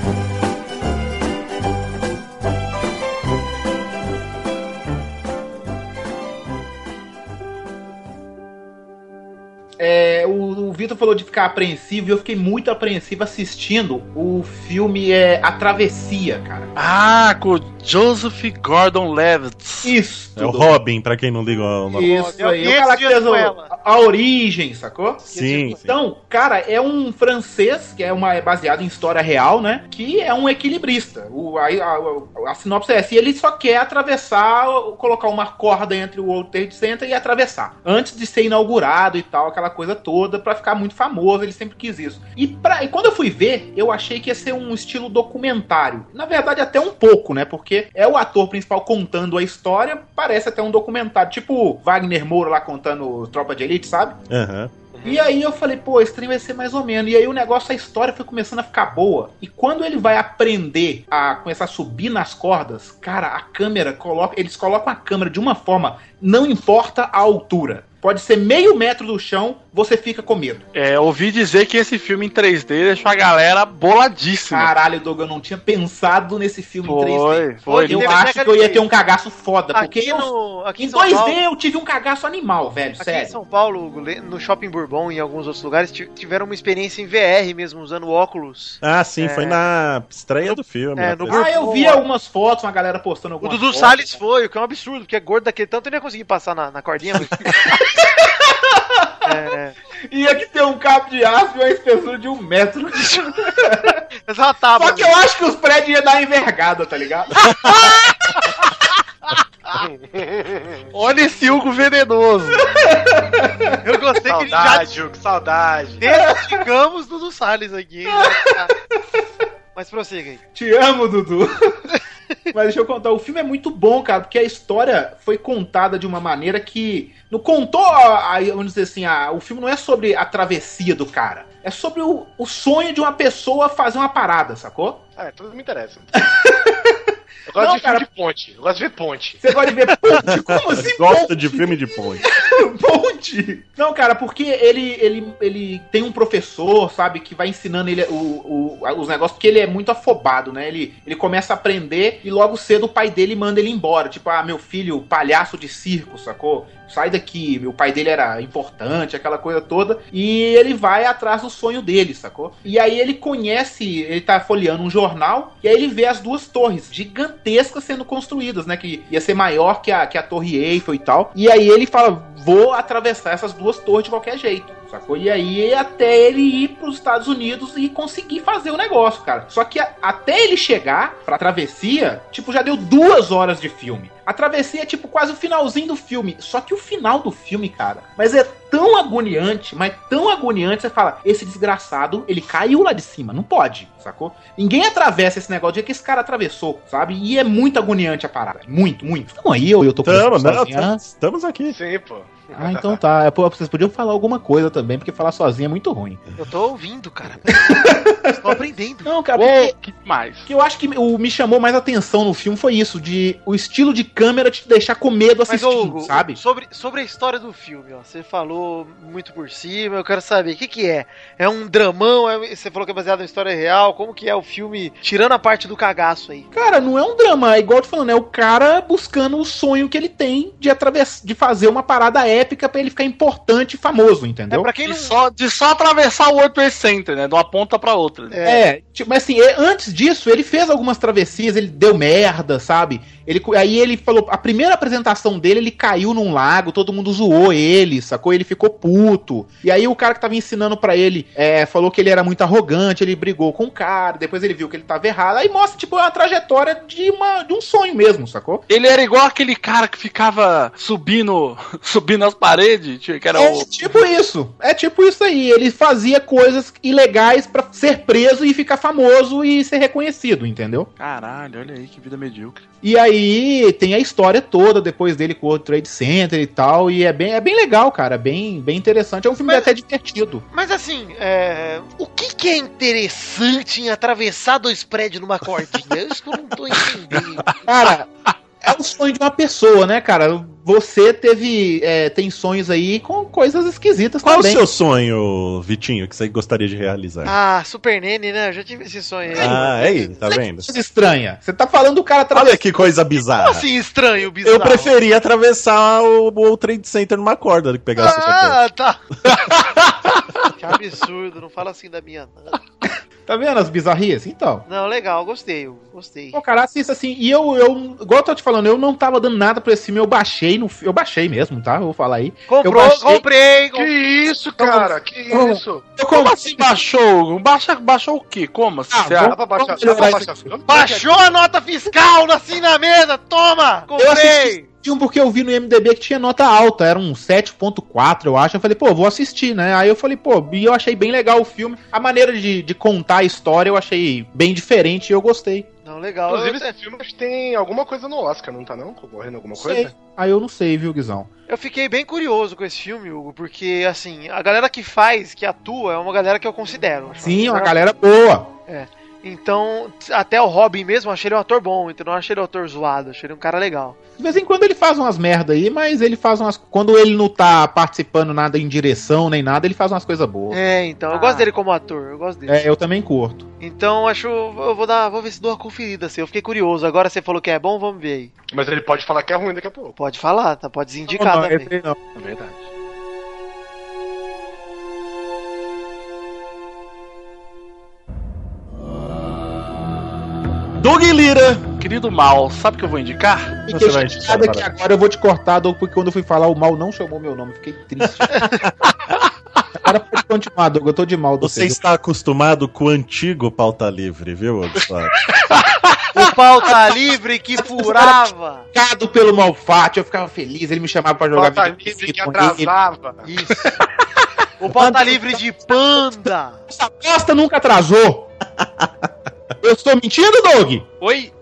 É, o, o Vitor falou de ficar apreensivo e eu fiquei muito apreensivo assistindo o filme é, A Travessia, cara. Ah, com o Joseph Gordon-Levitt. Isso. É o Robin, pra quem não liga o nome. Isso Eu aí. O cara que fez a, a origem, sacou? Sim, sim. Então, cara, é um francês que é, uma, é baseado em história real, né? Que é um equilibrista. O, a, a, a sinopse é essa. E ele só quer atravessar, colocar uma corda entre o World Trade Center e atravessar. Antes de ser inaugurado e tal, aquela coisa toda, pra ficar muito famoso. Ele sempre quis isso. E, pra, e quando eu fui ver, eu achei que ia ser um estilo documentário. Na verdade, até um pouco, né? Porque é o ator principal contando a história, parece até um documentário. Tipo Wagner Moura lá contando Tropa de Elite, sabe? Aham. E aí eu falei, pô, esse trem vai ser mais ou menos. E aí o negócio, a história foi começando a ficar boa. E quando ele vai aprender a começar a subir nas cordas, cara, a câmera coloca. Eles colocam a câmera de uma forma, não importa a altura. Pode ser meio metro do chão, você fica com medo. É, ouvi dizer que esse filme em 3D deixou a galera boladíssima. Caralho, Doug, eu não tinha pensado nesse filme em 3D. Foi, foi. Eu acho que eu ia ter um cagaço foda, porque Aqui, eu- no, aqui em em São 2D Paulo, eu tive um cagaço animal, velho, aqui em sério. São Paulo, no Shopping Bourbon e em alguns outros lugares, ti- tiveram uma experiência em VR mesmo, usando óculos. Ah, sim, É. foi na estreia do filme. É, no Ah, eu vi algumas fotos, uma galera postando O algumas Dudu fotos. Salles foi, o que é um absurdo, porque é gordo daquele tanto, ele ia conseguir passar na, na cordinha. é, Ia que ter um cabo de aço e uma espessura de um metro. Só que eu acho que os prédios iam dar envergada, tá ligado? Olha esse Hugo venenoso. Eu gostei que já Saudade, Hugo, saudade. destigamos do, do Salles aqui. Mas prossiga aí. Te amo, Dudu. Mas deixa eu contar, o filme é muito bom, cara, porque a história foi contada de uma maneira que. Não contou, a, a- vamos dizer assim, a- o filme não é sobre a travessia do cara. É sobre o, o sonho de uma pessoa fazer uma parada, sacou? É, tudo me interessa. Eu gosto Não, de filme cara. de ponte. Eu gosto de ver ponte. Você gosta de ver ponte? Como assim Gosta ponte? de filme de ponte. Ponte! Não, cara, porque ele, ele, ele tem um professor, sabe, que vai ensinando ele o, o- os negócios, porque ele é muito afobado, né? Ele, ele começa a aprender e logo cedo o pai dele manda ele embora. Tipo, ah, meu filho, palhaço de circo, sacou? Sai daqui. O pai dele era importante, aquela coisa toda. E ele vai atrás do sonho dele, sacou? E aí ele conhece, ele tá folheando um jornal, e aí ele vê as duas torres gigantescas sendo construídas, né? Que ia ser maior que a, que a Torre Eiffel e tal. E aí ele fala: vou atravessar essas duas torres de qualquer jeito. Sacou? E aí até ele ir pros Estados Unidos e conseguir fazer o negócio, cara. Só que a- até ele chegar pra travessia, tipo, já deu duas horas de filme. A travessia é tipo quase o finalzinho do filme. Só que o final do filme, cara, mas é tão agoniante, mas tão agoniante, você fala, esse desgraçado, ele caiu lá de cima, não pode, sacou? Ninguém atravessa esse negócio do jeito que esse cara atravessou, sabe? E é muito agoniante a parada. Muito, muito. Então aí eu, eu tô Tamo, não, estamos aqui. Sim, pô. Ah, então tá. É, pô, vocês podiam falar alguma coisa também, porque falar sozinho é muito ruim. Eu tô ouvindo, cara. Estou aprendendo. Não, cara, Uou, porque que mais? que eu acho que o me chamou mais atenção no filme foi isso, de o estilo de câmera te deixar com medo Mas, assistindo, ô, Hugo, sabe? sobre, sobre a história do filme, ó, você falou muito por cima, eu quero saber, o que que é? É um dramão? É- você falou que é baseado em história real, como que é o filme, tirando a parte do cagaço aí? Cara, não é um drama, é igual eu tô falando, é o cara buscando o sonho que ele tem de através de fazer uma parada épica pra ele ficar importante e famoso, É entendeu? pra quem De não... só, de só atravessar o World Trade Center, né? De uma ponta pra outra. né? É, tipo, mas assim, é, antes disso, ele fez algumas travessias, ele deu merda, sabe? Ele, aí ele falou, a primeira apresentação dele, ele caiu num lago, todo mundo zoou ele, sacou? Ele ficou puto. E aí o cara que tava ensinando pra ele é, falou que ele era muito arrogante, ele brigou com o cara, depois ele viu que ele tava errado. Aí mostra, tipo, a trajetória de, uma, de um sonho mesmo, sacou? Ele era igual aquele cara que ficava subindo, subindo as paredes, que era É o. tipo isso. É tipo isso aí. Ele fazia coisas ilegais pra ser preso e ficar famoso e ser reconhecido, entendeu? Caralho, olha aí que vida medíocre. E aí tem a história toda depois dele com o Trade Center e tal. E é bem, é bem legal, cara. Bem, bem interessante. É um filme Mas- até divertido. Mas assim, é, o que que é interessante em atravessar dois prédios numa cordinha? Isso que eu não tô entendendo. Cara, é o sonho de uma pessoa, né, cara? Você teve. é, tem sonhos aí com coisas esquisitas Qual também. o seu sonho, Vitinho, que você gostaria de realizar? Ah, Super Nene, né? Eu já tive esse sonho aí. Ah, é aí, tá vendo? Coisa estranha. Você tá falando do cara Olha atravessando. que coisa Como bizarra. assim estranho, bizarro? Eu preferia atravessar o World Trade Center numa corda do que pegar essa Ah, tá. que absurdo, não fala assim da minha. não. Tá vendo as bizarrias? Então. Não, legal, gostei, gostei. Pô, cara, assista assim. E eu, eu, igual eu tô te falando, eu não tava dando nada pra esse filme. Eu baixei no. Eu baixei mesmo, tá? Eu vou falar aí. Comprou, eu baixei- comprei, Que comprei. isso, cara? Que Como? isso? Eu Como assim baixou? Baixa, baixou o quê? Como assim? Ah, Dá pra baixar, dá pra baixar. isso Baixou a nota fiscal assim na mesa, toma! Eu Comprei! Filme porque eu vi no MDB que tinha nota alta, era um 7.4, eu acho. Eu falei, pô, vou assistir, né? Aí eu falei, pô, e eu achei bem legal o filme. A maneira de, de contar a história eu achei bem diferente e eu gostei. Não, legal. Inclusive, eu, esse filme acho que tem alguma coisa no Oscar, não tá não? Concorrendo alguma Sei. coisa? Aí eu não sei, viu, Guizão? eu fiquei bem curioso com esse filme, Hugo, porque, assim, a galera que faz, que atua, é uma galera que eu considero. Sim, uma galera- galera boa. Então, até o Robin mesmo, eu achei ele um ator bom, então não achei ele um ator zoado, achei ele um cara legal. De vez em quando ele faz umas merda aí, mas ele faz umas. Quando ele não tá participando nada em direção nem nada, ele faz umas coisas boas. É, então, eu Ah. gosto dele como ator, eu gosto dele. É, eu também curto. Então, acho, eu vou dar, vou ver se dou uma conferida, assim, eu fiquei curioso. Agora você falou que é bom, vamos ver aí. Mas ele pode falar que é ruim daqui a pouco. Pode falar, tá? Pode desindicar Não, não, também. não. É verdade. Doug Lira. Querido mal, sabe o que eu vou indicar? Fiquei vai chateado indicar, que agora eu vou te cortar, Doug, porque quando eu fui falar, o mal não chamou meu nome. Fiquei triste. Agora pode continuar, Doug. Eu tô de mal. do Você está acostumado com o antigo pauta livre, viu? O pauta livre que furava. Picado pelo Malfatti, eu ficava feliz. Ele me chamava pra jogar Pauta livre que atrasava. Isso. O pauta livre de panda. ele. Essa bosta nunca atrasou. Eu estou mentindo, Doug? Oi?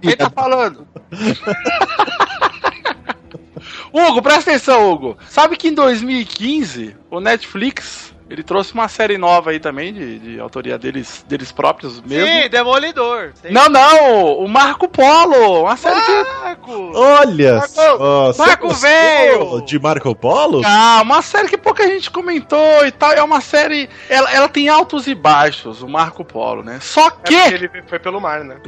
Quem tá falando? Hugo, presta atenção, Hugo. Sabe que em 2015 o Netflix ele trouxe uma série nova aí também de, de autoria deles, deles próprios mesmo. Sim, Demolidor. Sim. Não, não, o Marco Polo, uma série que Marco. Olha Marco- só, Marco Velho! De Marco Polo? Ah, uma série que pouca gente comentou e tal. É uma série. Ela, ela tem altos e baixos, o Marco Polo, né? Só É que. porque ele foi pelo mar, né?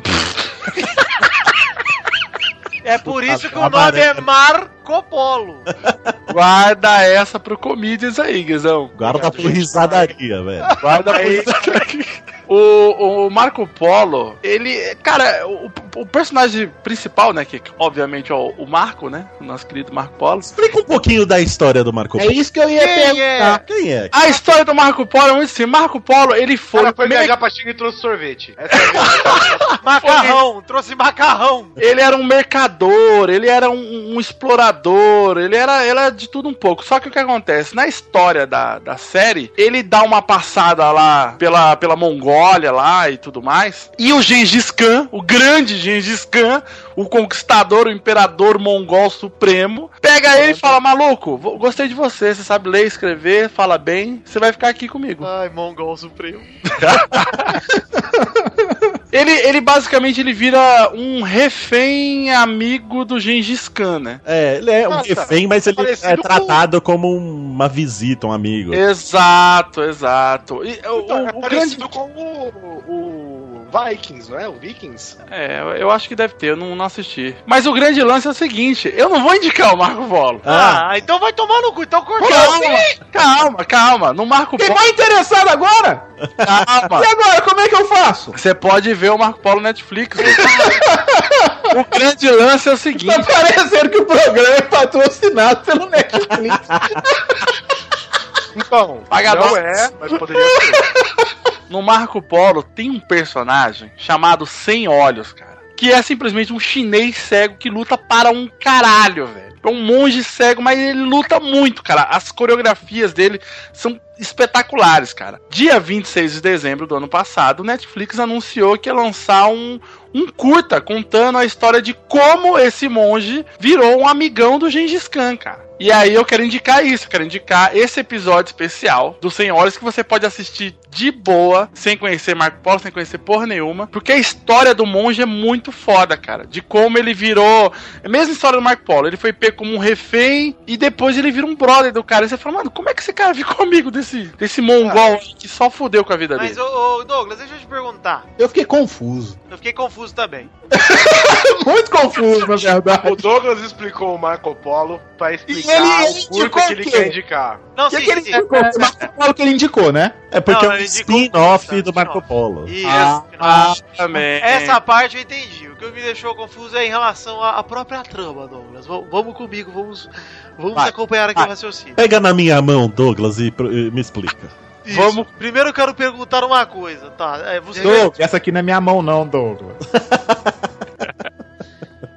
É por isso que o nome é Marco Polo. Guarda essa pro comedians aí, Guizão. Guarda por risadaria, velho. Guarda pro... o, o Marco Polo, ele. Cara, o, o personagem principal, né? Que obviamente é o, o Marco, né? O nosso querido Marco Polo. Explica um pouquinho da história do Marco É Polo. isso que eu ia Quem perguntar. Quem é? A história do Marco Polo é muito assim. Marco Polo, ele foi. cara foi viajar pra China e trouxe sorvete. Essa é. Macarrão, trouxe macarrão. Ele era um mercador, ele era um, um explorador, ele era, ele era de tudo um pouco. Só que o que acontece? Na história da, da série, ele dá uma passada lá pela, pela Mongólia lá e tudo mais. E o Gengis Khan, o grande Gengis Khan, o conquistador, o imperador mongol supremo, pega ele e fala: Maluco, gostei de você, você sabe ler, escrever, fala bem, você vai ficar aqui comigo. Ai, Mongol Supremo. Ele, ele basicamente ele vira um refém amigo do Gengis Khan, né? É, ele é um Nossa, refém, mas ele é com- tratado como uma visita, um amigo. Exato, exato. E, o, Então, o- é o grande. parecido com o, o Vikings, não é? O Vikings? É, eu- acho que deve ter, eu não, não assisti. Mas o grande lance é o seguinte: eu não vou indicar o Marco Polo. Ah, Ah, então vai tomar no cu. Então corta. Calma, calma, calma. No Marco Quem Polo. mais interessado agora? Calma. E agora, como é que eu faço? Você pode ver o Marco Polo Netflix. o grande lance é o seguinte: Tá parecendo que o programa é patrocinado pelo Netflix. Então, Pagador. não é, mas poderia ser. No Marco Polo tem um personagem chamado Sem Olhos, cara. Que é simplesmente um chinês cego que luta para um caralho, velho. É um monge cego, mas ele luta muito, cara. As coreografias dele são espetaculares, cara. Dia 26 de dezembro do ano passado, o Netflix anunciou que ia lançar um, um curta contando a história de como esse monge virou um amigão do Gengis Khan, cara. E aí eu quero indicar isso, eu quero indicar esse episódio especial do Senhores que você pode assistir de boa, sem conhecer Marco Polo, sem conhecer porra nenhuma, porque a história do monge é muito foda, cara. De como ele virou. É a mesma história do Marco Polo. Ele foi pego como um refém e depois ele vira um brother do cara. E você fala, mano, como é que esse cara ficou amigo desse, desse mongol aí que só fudeu com a vida Mas, dele? ô, ô, Douglas, deixa eu te perguntar. Eu fiquei confuso. Eu fiquei confuso também. Muito confuso, na verdade. O Douglas explicou o Marco Polo pra explicar E ele- ele o que ele quer indicar. Não, O que, sim, que ele sim. indicou? O Marco Polo que ele indicou, né? é porque Não, spin-off do Marco. Polo. Isso. Ah, também. Essa parte eu entendi. O que me deixou confuso é em relação à, própria trama, Douglas. V- vamos comigo, vamos, vamos Vai, acompanhar aqui vai. o raciocínio. Pega na minha mão, Douglas, e e me explica. Isso. Vamos- Primeiro eu quero perguntar uma coisa, tá? É, você Doug, essa aqui não é minha mão, não, Douglas.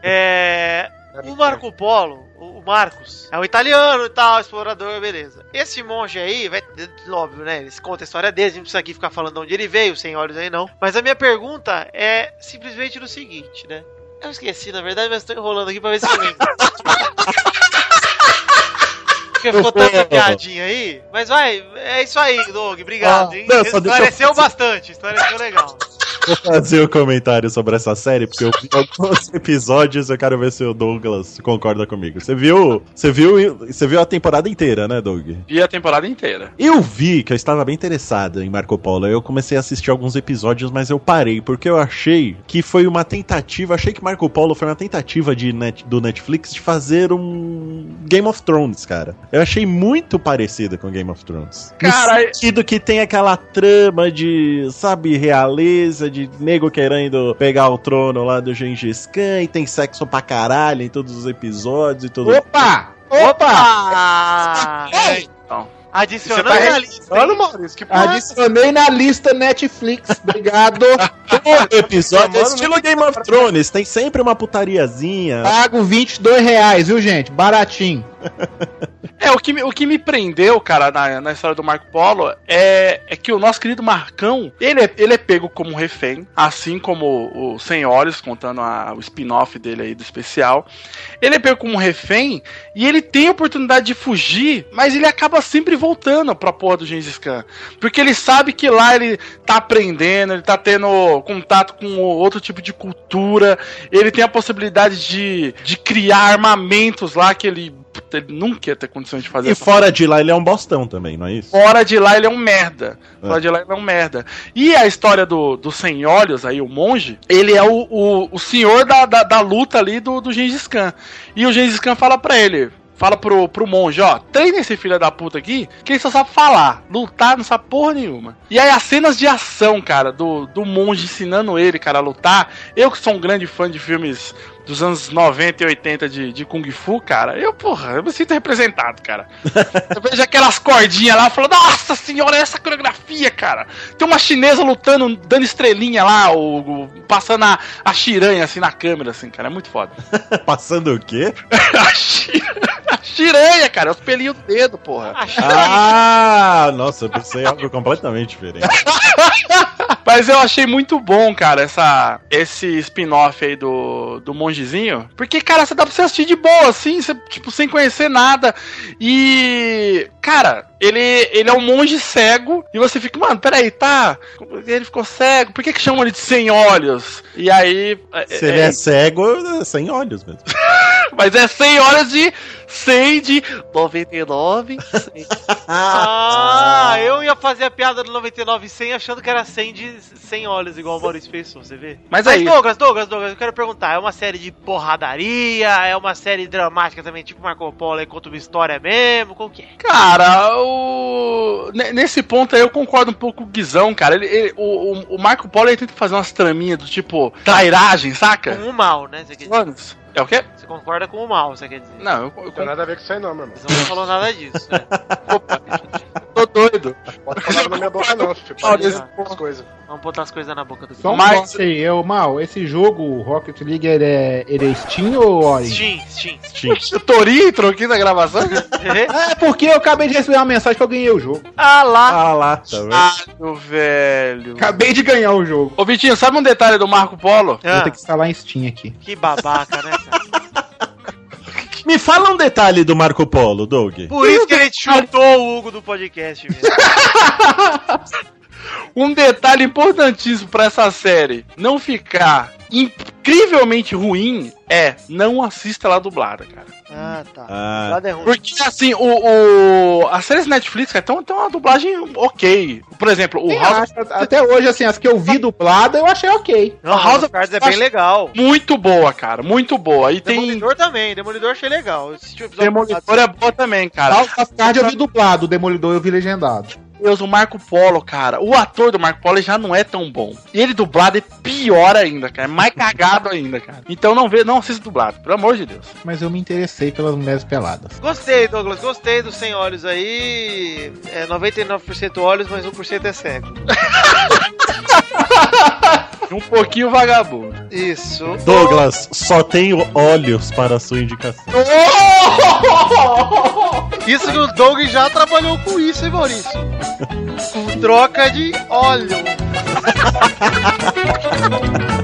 É. O Marco Polo, Marcos, é um italiano e tal, explorador, beleza. Esse monge aí, vai, óbvio, né? Eles contam a história dele, a gente não precisa aqui ficar falando de onde ele veio, sem olhos aí não. Mas a minha pergunta é simplesmente no seguinte, né? Eu esqueci, na verdade, mas tô enrolando aqui pra ver se eu lembro. Porque ficou tanta piadinha aí. Mas vai, é isso aí, Doug. Obrigado, Ah, hein? não, Esclareceu bastante, esclareceu legal. Fazer o comentário sobre essa série, porque eu vi alguns episódios eu quero ver se o Douglas concorda comigo. Você viu, você viu, você viu a temporada inteira, né, Doug? Vi a temporada inteira. Eu vi que eu estava bem interessado em Marco Polo. Eu comecei a assistir alguns episódios, mas eu parei porque eu achei que foi uma tentativa. Achei que Marco Polo foi uma tentativa de net, do Netflix de fazer um Game of Thrones, cara. Eu achei muito parecido com Game of Thrones. Cara, no sentido que tem aquela trama de, sabe, realeza, de nego querendo pegar o trono lá do Gengis Khan e tem sexo pra caralho em todos os episódios e tudo. Opa! Opa! Ah, É, então. Adicionando Você tá na lista. Mano, Maurício, que porra é? Adicionei na lista Netflix. Obrigado. Todo episódio é estilo Game of Thrones, tem sempre uma putariazinha. Pago 22 reais, viu, gente? Baratinho. É, o que, me- o que me prendeu, cara, na, na história do Marco Polo é, é que o nosso querido Marcão, ele é, ele é pego como refém, assim como o Sem Olhos, contando a- o spin-off dele aí do especial. Ele é pego como refém e ele tem a oportunidade de fugir, mas ele acaba sempre voltando pra porra do Gengis Khan. Porque ele sabe que lá ele tá aprendendo, ele tá tendo contato com outro tipo de cultura, ele tem a possibilidade de, de criar armamentos lá que ele, ele nunca ia ter condições de fazer. E fora de lá ele é um bostão também, não é isso? Fora de lá ele é um merda. É. Fora de lá ele é um merda. E a história do, do Sem Olhos, aí, o monge, ele é o, o, o senhor da, da, da luta ali do, do Gengis Khan. E o Gengis Khan fala pra ele. Fala pro, pro monge, ó, treina esse filho da puta aqui, que ele só sabe falar, lutar não sabe porra nenhuma. E aí as cenas de ação, cara, do, do monge ensinando ele, cara, a lutar, eu que sou um grande fã de filmes dos anos 90 e 80 de, de Kung Fu, cara, eu, porra, eu me sinto representado, cara. Eu vejo aquelas cordinhas lá, falando, nossa senhora, essa coreografia, cara. Tem uma chinesa lutando, dando estrelinha lá, o, o- passando a, a chiranha assim na câmera, assim, cara. É muito foda. Passando o quê? a, chi- a chiranha, cara, é os pelinhos do dedo, porra. Ah, nossa, eu pensei algo completamente diferente. Mas eu achei muito bom, cara, essa, esse spin-off aí do, do mongezinho. Porque, cara, você dá pra você assistir de boa, assim, você, tipo, sem conhecer nada. E, cara, ele, ele é um monge cego. E você fica, mano, peraí, tá? Ele ficou cego, por que, que chamam ele de sem olhos? E aí. Se ele é cego, é sem olhos mesmo. Mas é 100 horas de 100 de 99. 100. Ah, eu ia fazer a piada do 99 100 achando que era 100 de 100 olhos, igual o Maurício fez, você vê? Mas Mas aí- Douglas, Douglas, Douglas, eu quero perguntar, é uma série de porradaria, é uma série dramática também, tipo Marco Polo, aí conta uma história mesmo, como que é? Cara, o... ne- nesse ponto aí eu concordo um pouco com o Guizão, cara. Ele, ele- o, o- o Marco Polo ele tenta fazer umas traminhas do tipo trairagem, saca? Com o mal, né? Você, quer dizer? Anos. É o quê? você concorda com o mal, você quer dizer? Não, eu, eu Não tem nada a ver com isso aí, não, meu irmão. Você não falou nada disso, né? tô doido. Pode falar na minha boca, não, filho. Olha, Para esse- com as coisas. Vamos botar as coisas na boca do Só um Mas- aí, eu, Mal, esse jogo, Rocket League, ele é, ele é Steam ou Origin? Steam, Steam. Steam. O Torinho entrou aqui na gravação? É porque eu acabei de receber uma mensagem que eu ganhei o jogo. ah lá! Ah lá, tá vendo? ah, velho. Acabei de ganhar o jogo. Ô, Vitinho, sabe um detalhe do Marco Polo? Vou Ah, ter que instalar em Steam aqui. que babaca, né, cara? Me fala um detalhe do Marco Polo, Doug. Por isso que gente chutou o Hugo do podcast mesmo. Um detalhe importantíssimo pra essa série não ficar incrivelmente ruim é não assista ela dublada, cara. Ah, tá. Ah, é ruim. Porque, assim, o, o, as séries Netflix, cara, tem, tem uma dublagem ok. Por exemplo, o Eu House acho, até hoje, assim, as que eu vi dublada, eu achei ok. Não, House House of of Cards é bem legal. muito boa, cara, muito boa. E tem Demolidor também, Demolidor achei legal. Demolidor é boa também, cara. House of Cards eu vi dublado, o Demolidor eu vi legendado. Deus, o Marco Polo, cara, o ator do Marco Polo já não é tão bom. E ele dublado é pior ainda, cara. É mais cagado ainda, cara. Então não vê, não assista dublado, pelo amor de Deus. Mas eu me interessei pelas mulheres peladas. Gostei, Douglas, gostei dos 100 olhos aí. É 99% olhos, mas 1% é cego. Um pouquinho vagabundo. Isso. Douglas, só tenho olhos para a sua indicação. Isso que o Doug já trabalhou com isso, hein, Maurício? com troca de óleo.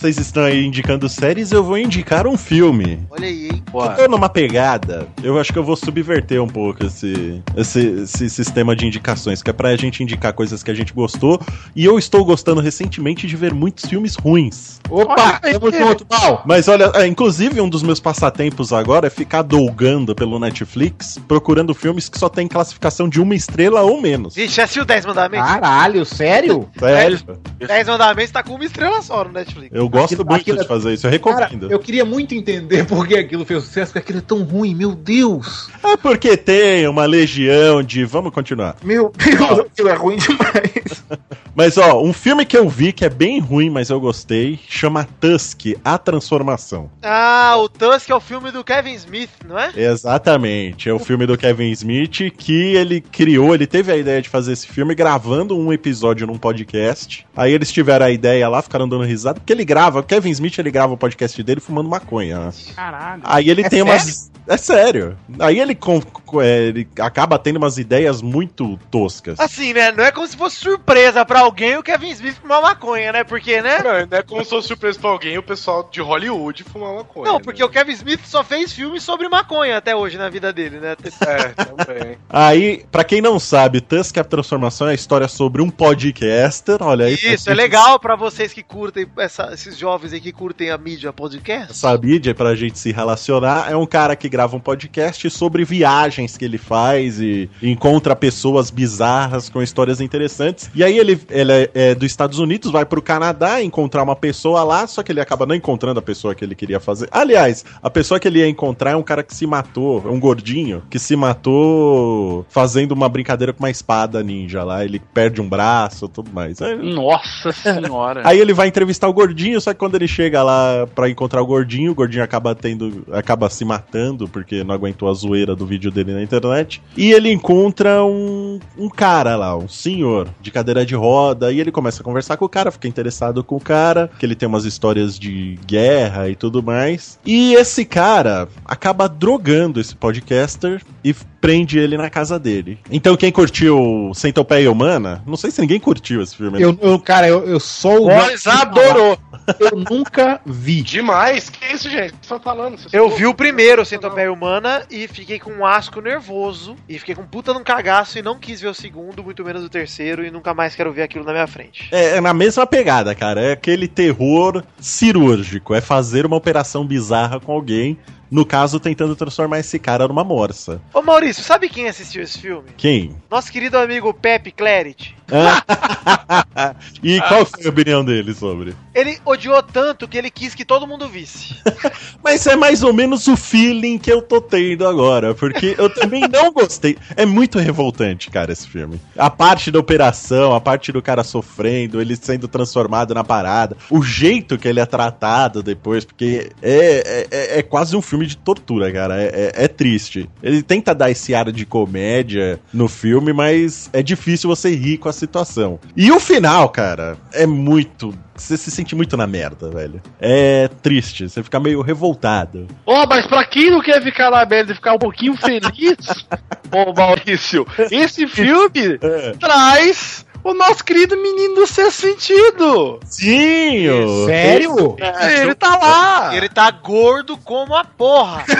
Vocês estão aí indicando séries, eu vou indicar um filme. Olha aí, hein? Eu tô numa pegada, eu acho que eu vou subverter um pouco esse, esse, esse sistema de indicações, que é pra gente indicar coisas que a gente gostou, e eu estou gostando recentemente de ver muitos filmes ruins. Opa, tamo junto, Mal. Mas olha, é, inclusive um dos meus passatempos agora é ficar dolgando pelo Netflix, procurando filmes que só tem classificação de uma estrela ou menos. Vixe, assistiu 10 mandamentos? Caralho, sério? Sério? 10 mandamentos tá com uma estrela só no Netflix. Eu gosto Aquilo- muito aquilo de é- fazer isso, eu Cara, recomendo. eu queria muito entender por que aquilo fez sucesso, porque aquilo é tão ruim, meu Deus! É porque tem uma legião de. Vamos continuar. Meu Deus, aquilo é ruim demais. Mas ó, um filme que eu vi que é bem ruim, mas eu gostei, chama Tusk, A Transformação. Ah, o Tusk é o filme do Kevin Smith, não é? Exatamente, é o filme do Kevin Smith que ele criou, ele teve a ideia de fazer esse filme gravando um episódio num podcast. Aí eles tiveram a ideia lá, ficaram dando risada, porque ele grava, o Kevin Smith ele grava o podcast dele fumando maconha. né? Caralho. Aí ele É tem umas. É sério. Aí ele, com- é, ele acaba tendo umas ideias muito toscas. Assim, né? Não é como se fosse surpresa pra alguém o Kevin Smith fumar maconha, né? Porque, né? Não, não é como se fosse surpresa pra alguém o pessoal de Hollywood fumar maconha. Não, né? porque o Kevin Smith só fez filmes sobre maconha até hoje na vida dele, né? É, também. Aí, pra quem não sabe, Tusk a Transformação é a história sobre um podcaster. Olha aí. Isso, é legal pra vocês que curtem, essa- esses jovens aí que curtem a mídia podcast. Essa mídia pra gente se relacionar é um cara que grava um podcast sobre viagens que ele faz e encontra pessoas bizarras com histórias interessantes. E aí ele, ele é, é dos Estados Unidos, vai pro Canadá encontrar uma pessoa lá, só que ele acaba não encontrando a pessoa que ele queria fazer. Aliás, a pessoa que ele ia encontrar é um cara que se matou, é um gordinho, que se matou fazendo uma brincadeira com uma espada ninja lá. Ele perde um braço e tudo mais. É, Nossa senhora. Aí ele vai entrevistar o gordinho, só que quando ele chega lá pra encontrar o gordinho, o gordinho acaba tendo. acaba se matando, porque não aguentou a zoeira do vídeo dele na internet. E ele encontra um, um cara lá, um senhor de cadeira de roda, e ele começa a conversar com o cara, fica interessado com o cara, que ele tem umas histórias de guerra e tudo mais. E esse cara acaba drogando esse podcaster e prende ele na casa dele. Então quem curtiu Centopeia Humana, não sei se ninguém curtiu esse filme. né? Eu, eu- cara, eu, eu sou o. Boris adorou. Eu nunca vi. Demais! Que isso, gente? Vocês estão falando? Eu vi o primeiro, Centopeia Humana, e fiquei com um asco nervoso, e fiquei com puta num cagaço, e não quis ver o segundo, muito menos o terceiro, e nunca mais quero ver aquilo na minha frente. É, é na mesma pegada, cara. É aquele terror cirúrgico. É fazer uma operação bizarra com alguém. No caso, tentando transformar esse cara numa morsa. Ô Maurício, sabe quem assistiu esse filme? Quem? Nosso querido amigo Pepe Claret. E qual foi a opinião dele sobre? Ele odiou tanto que ele quis que todo mundo visse. Mas é mais ou menos o feeling que eu tô tendo agora, porque eu também não gostei. É muito revoltante, cara, esse filme. A parte da operação, a parte do cara sofrendo, ele sendo transformado na parada, o jeito que ele é tratado depois, porque é, é, é quase um filme de tortura, cara. É, é- é triste. Ele tenta dar esse ar de comédia no filme, mas é difícil você rir com a situação. E o final, cara, é muito. Você se sente muito na merda, velho. É triste, você fica meio revoltado. Ó, mas pra quem não quer ficar na merda e ficar um pouquinho feliz, ô Maurício, esse filme É. traz o nosso querido menino do sexto sentido. Sim! ô. Sério? Ele tá lá. Ele tá gordo como a porra.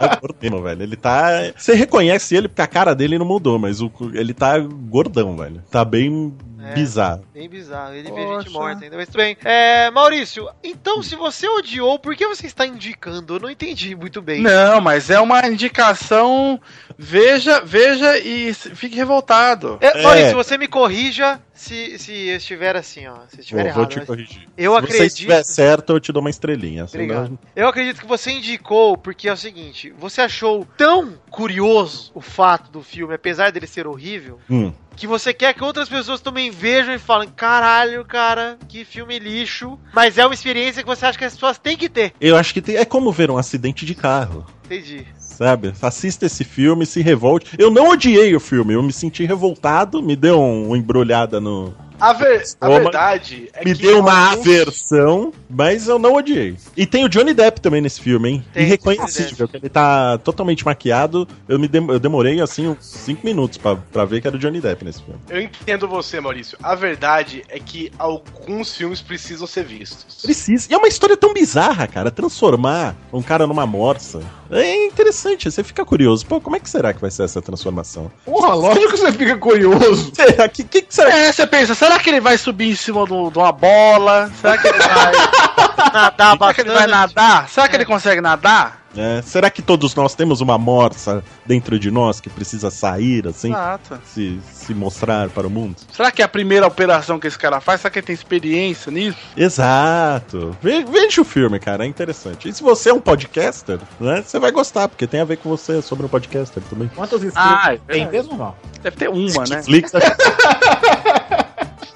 É gordinho, velho. Ele tá. Você reconhece ele porque a cara dele não mudou, mas o... ele tá gordão, velho. Tá bem É. bizarro. Bem bizarro. Ele vê Poxa. gente morta ainda. Mas tudo bem. É, Maurício, então se você odiou, por que você está indicando? Eu não entendi muito bem. Não, mas é uma indicação. Veja, veja e fique revoltado. É, Maurício, você me corrija se, se eu estiver assim, ó. Se eu estiver Vou, vou errado. te mas corrigir. Eu Se você acredito. estiver certo, eu te dou uma estrelinha. Obrigado. Eu acredito que você indicou porque é o seguinte: você achou tão curioso o fato do filme, apesar dele ser horrível, Hum. que você quer que outras pessoas também vejam e falem: caralho, cara, que filme lixo. Mas é uma experiência que você acha que as pessoas têm que ter. Eu acho que tem- é como ver um acidente de carro. Entendi. Sabe? Assista esse filme, se revolte. Eu não odiei o filme, eu me senti revoltado, me deu um, uma embrulhada no. A, ver- a verdade é me que deu uma alguns- aversão, mas eu não odiei. E tem o Johnny Depp também nesse filme, hein? Tem, Irreconhecível, ele tá totalmente maquiado. Eu, me dem- eu demorei, assim, uns 5 minutos pra, pra ver que era o Johnny Depp nesse filme. Eu entendo você, Maurício. A verdade é que alguns filmes precisam ser vistos. Precisa. E é uma história tão bizarra, cara. Transformar um cara numa morsa. É interessante, você fica curioso. Pô, como é que será que vai ser essa transformação? Porra, lógico que você fica curioso. Será que, que, que será É, você pensa, será que ele vai subir em cima do- de uma bola? Será que ele vai, Nadar será que ele vai nadar? Será que ele consegue nadar? É, será que todos nós temos uma morsa dentro de nós que precisa sair, assim, Exato. se, se mostrar para o mundo? Será que é a primeira operação que esse cara faz? Será que ele tem experiência nisso? Exato. Ve- Veja o filme, cara, é interessante. E se você é um podcaster, né, você vai gostar, porque tem a ver com você sobre um podcaster também. Quantos inscritos Ah, é tem verdade. mesmo não? Deve ter uma, né? Netflix.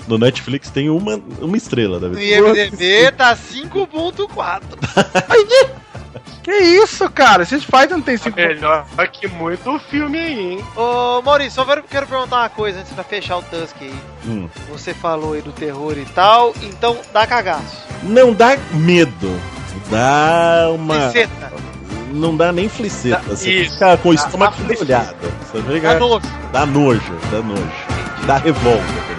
no Netflix tem uma, uma estrela, No deve IMDB tá 5.4. Que isso, cara? Street Fighter não tem cinco. Melhor que muito filme aí, hein? Ô, Maurício, só quero, perguntar uma coisa antes pra fechar o Tusk aí. Hum. Você falou aí do terror e tal, então dá cagaço. Não dá medo. Dá uma. Liceta, Não dá nem fliceta. Dá- Você isso. fica com o Dá- estômago dá fliceta. olhado. Você dá fica... nojo. Dá nojo, dá nojo. Dá revolta.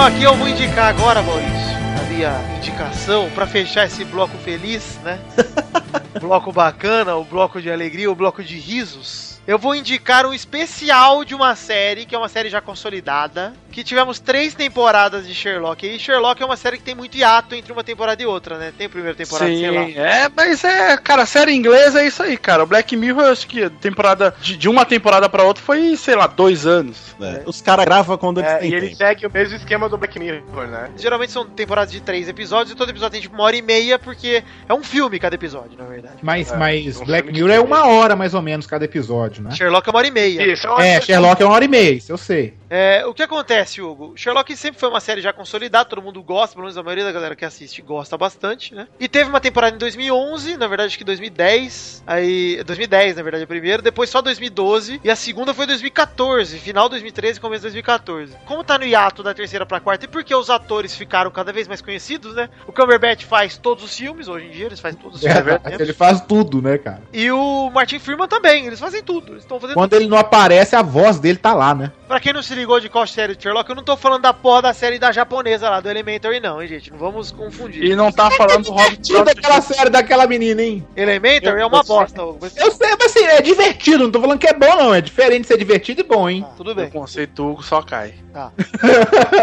Então aqui, eu vou indicar agora, Maurício, a minha indicação pra fechar esse bloco feliz, né? bloco bacana, o bloco de alegria, o bloco de risos. Eu vou indicar um especial de uma série, que é uma série já consolidada, que tivemos três temporadas de Sherlock. E Sherlock é uma série que tem muito hiato entre uma temporada e outra, né? Tem a primeira temporada, sei lá. Sim, é, mas é, cara, série inglesa é isso aí, cara. O Black Mirror, eu acho que a temporada de, de uma temporada pra outra foi, sei lá, dois anos. né? Os caras gravam quando eles É, têm e ele tempo. segue o mesmo esquema do Black Mirror, né? Geralmente são temporadas de três episódios e todo episódio tem tipo uma hora e meia, porque é um filme cada episódio, na verdade. Mas, É, mas um Black Mirror é uma hora mais ou menos cada episódio, né? Sherlock é uma hora e meia. Isso, é uma- É, Sherlock é uma hora e meia, isso eu sei. É, o que acontece, Hugo? Sherlock sempre foi uma série já consolidada, todo mundo gosta, pelo menos a maioria da galera que assiste gosta bastante, né? E teve uma temporada em 2011, na verdade acho que 2010, aí 2010 na verdade a primeira, depois só 2012 e a segunda foi 2014, final 2013 começo de 2014. Como tá no hiato da terceira pra quarta e porque os atores ficaram cada vez mais conhecidos, né? O Cumberbatch faz todos os filmes hoje em dia, eles fazem todos os filmes. ao mesmo tempo. ele faz tudo, né, cara? E o Martin Freeman também, eles fazem tudo, eles estão fazendo Quando ele não aparece, a voz dele tá lá, né? Pra quem não se ligou de qual série de Sherlock, eu não tô falando da porra da série da japonesa lá, do Elementary, não, hein, gente? Não vamos confundir. E não tá falando do Hobbit. Tira daquela série daquela menina, hein? Elementary é uma bosta, Eu sei, mas assim, é divertido, não tô falando que é bom, não. É diferente de ser divertido e bom, hein? Ah, tudo O bem. conceito Hugo só cai.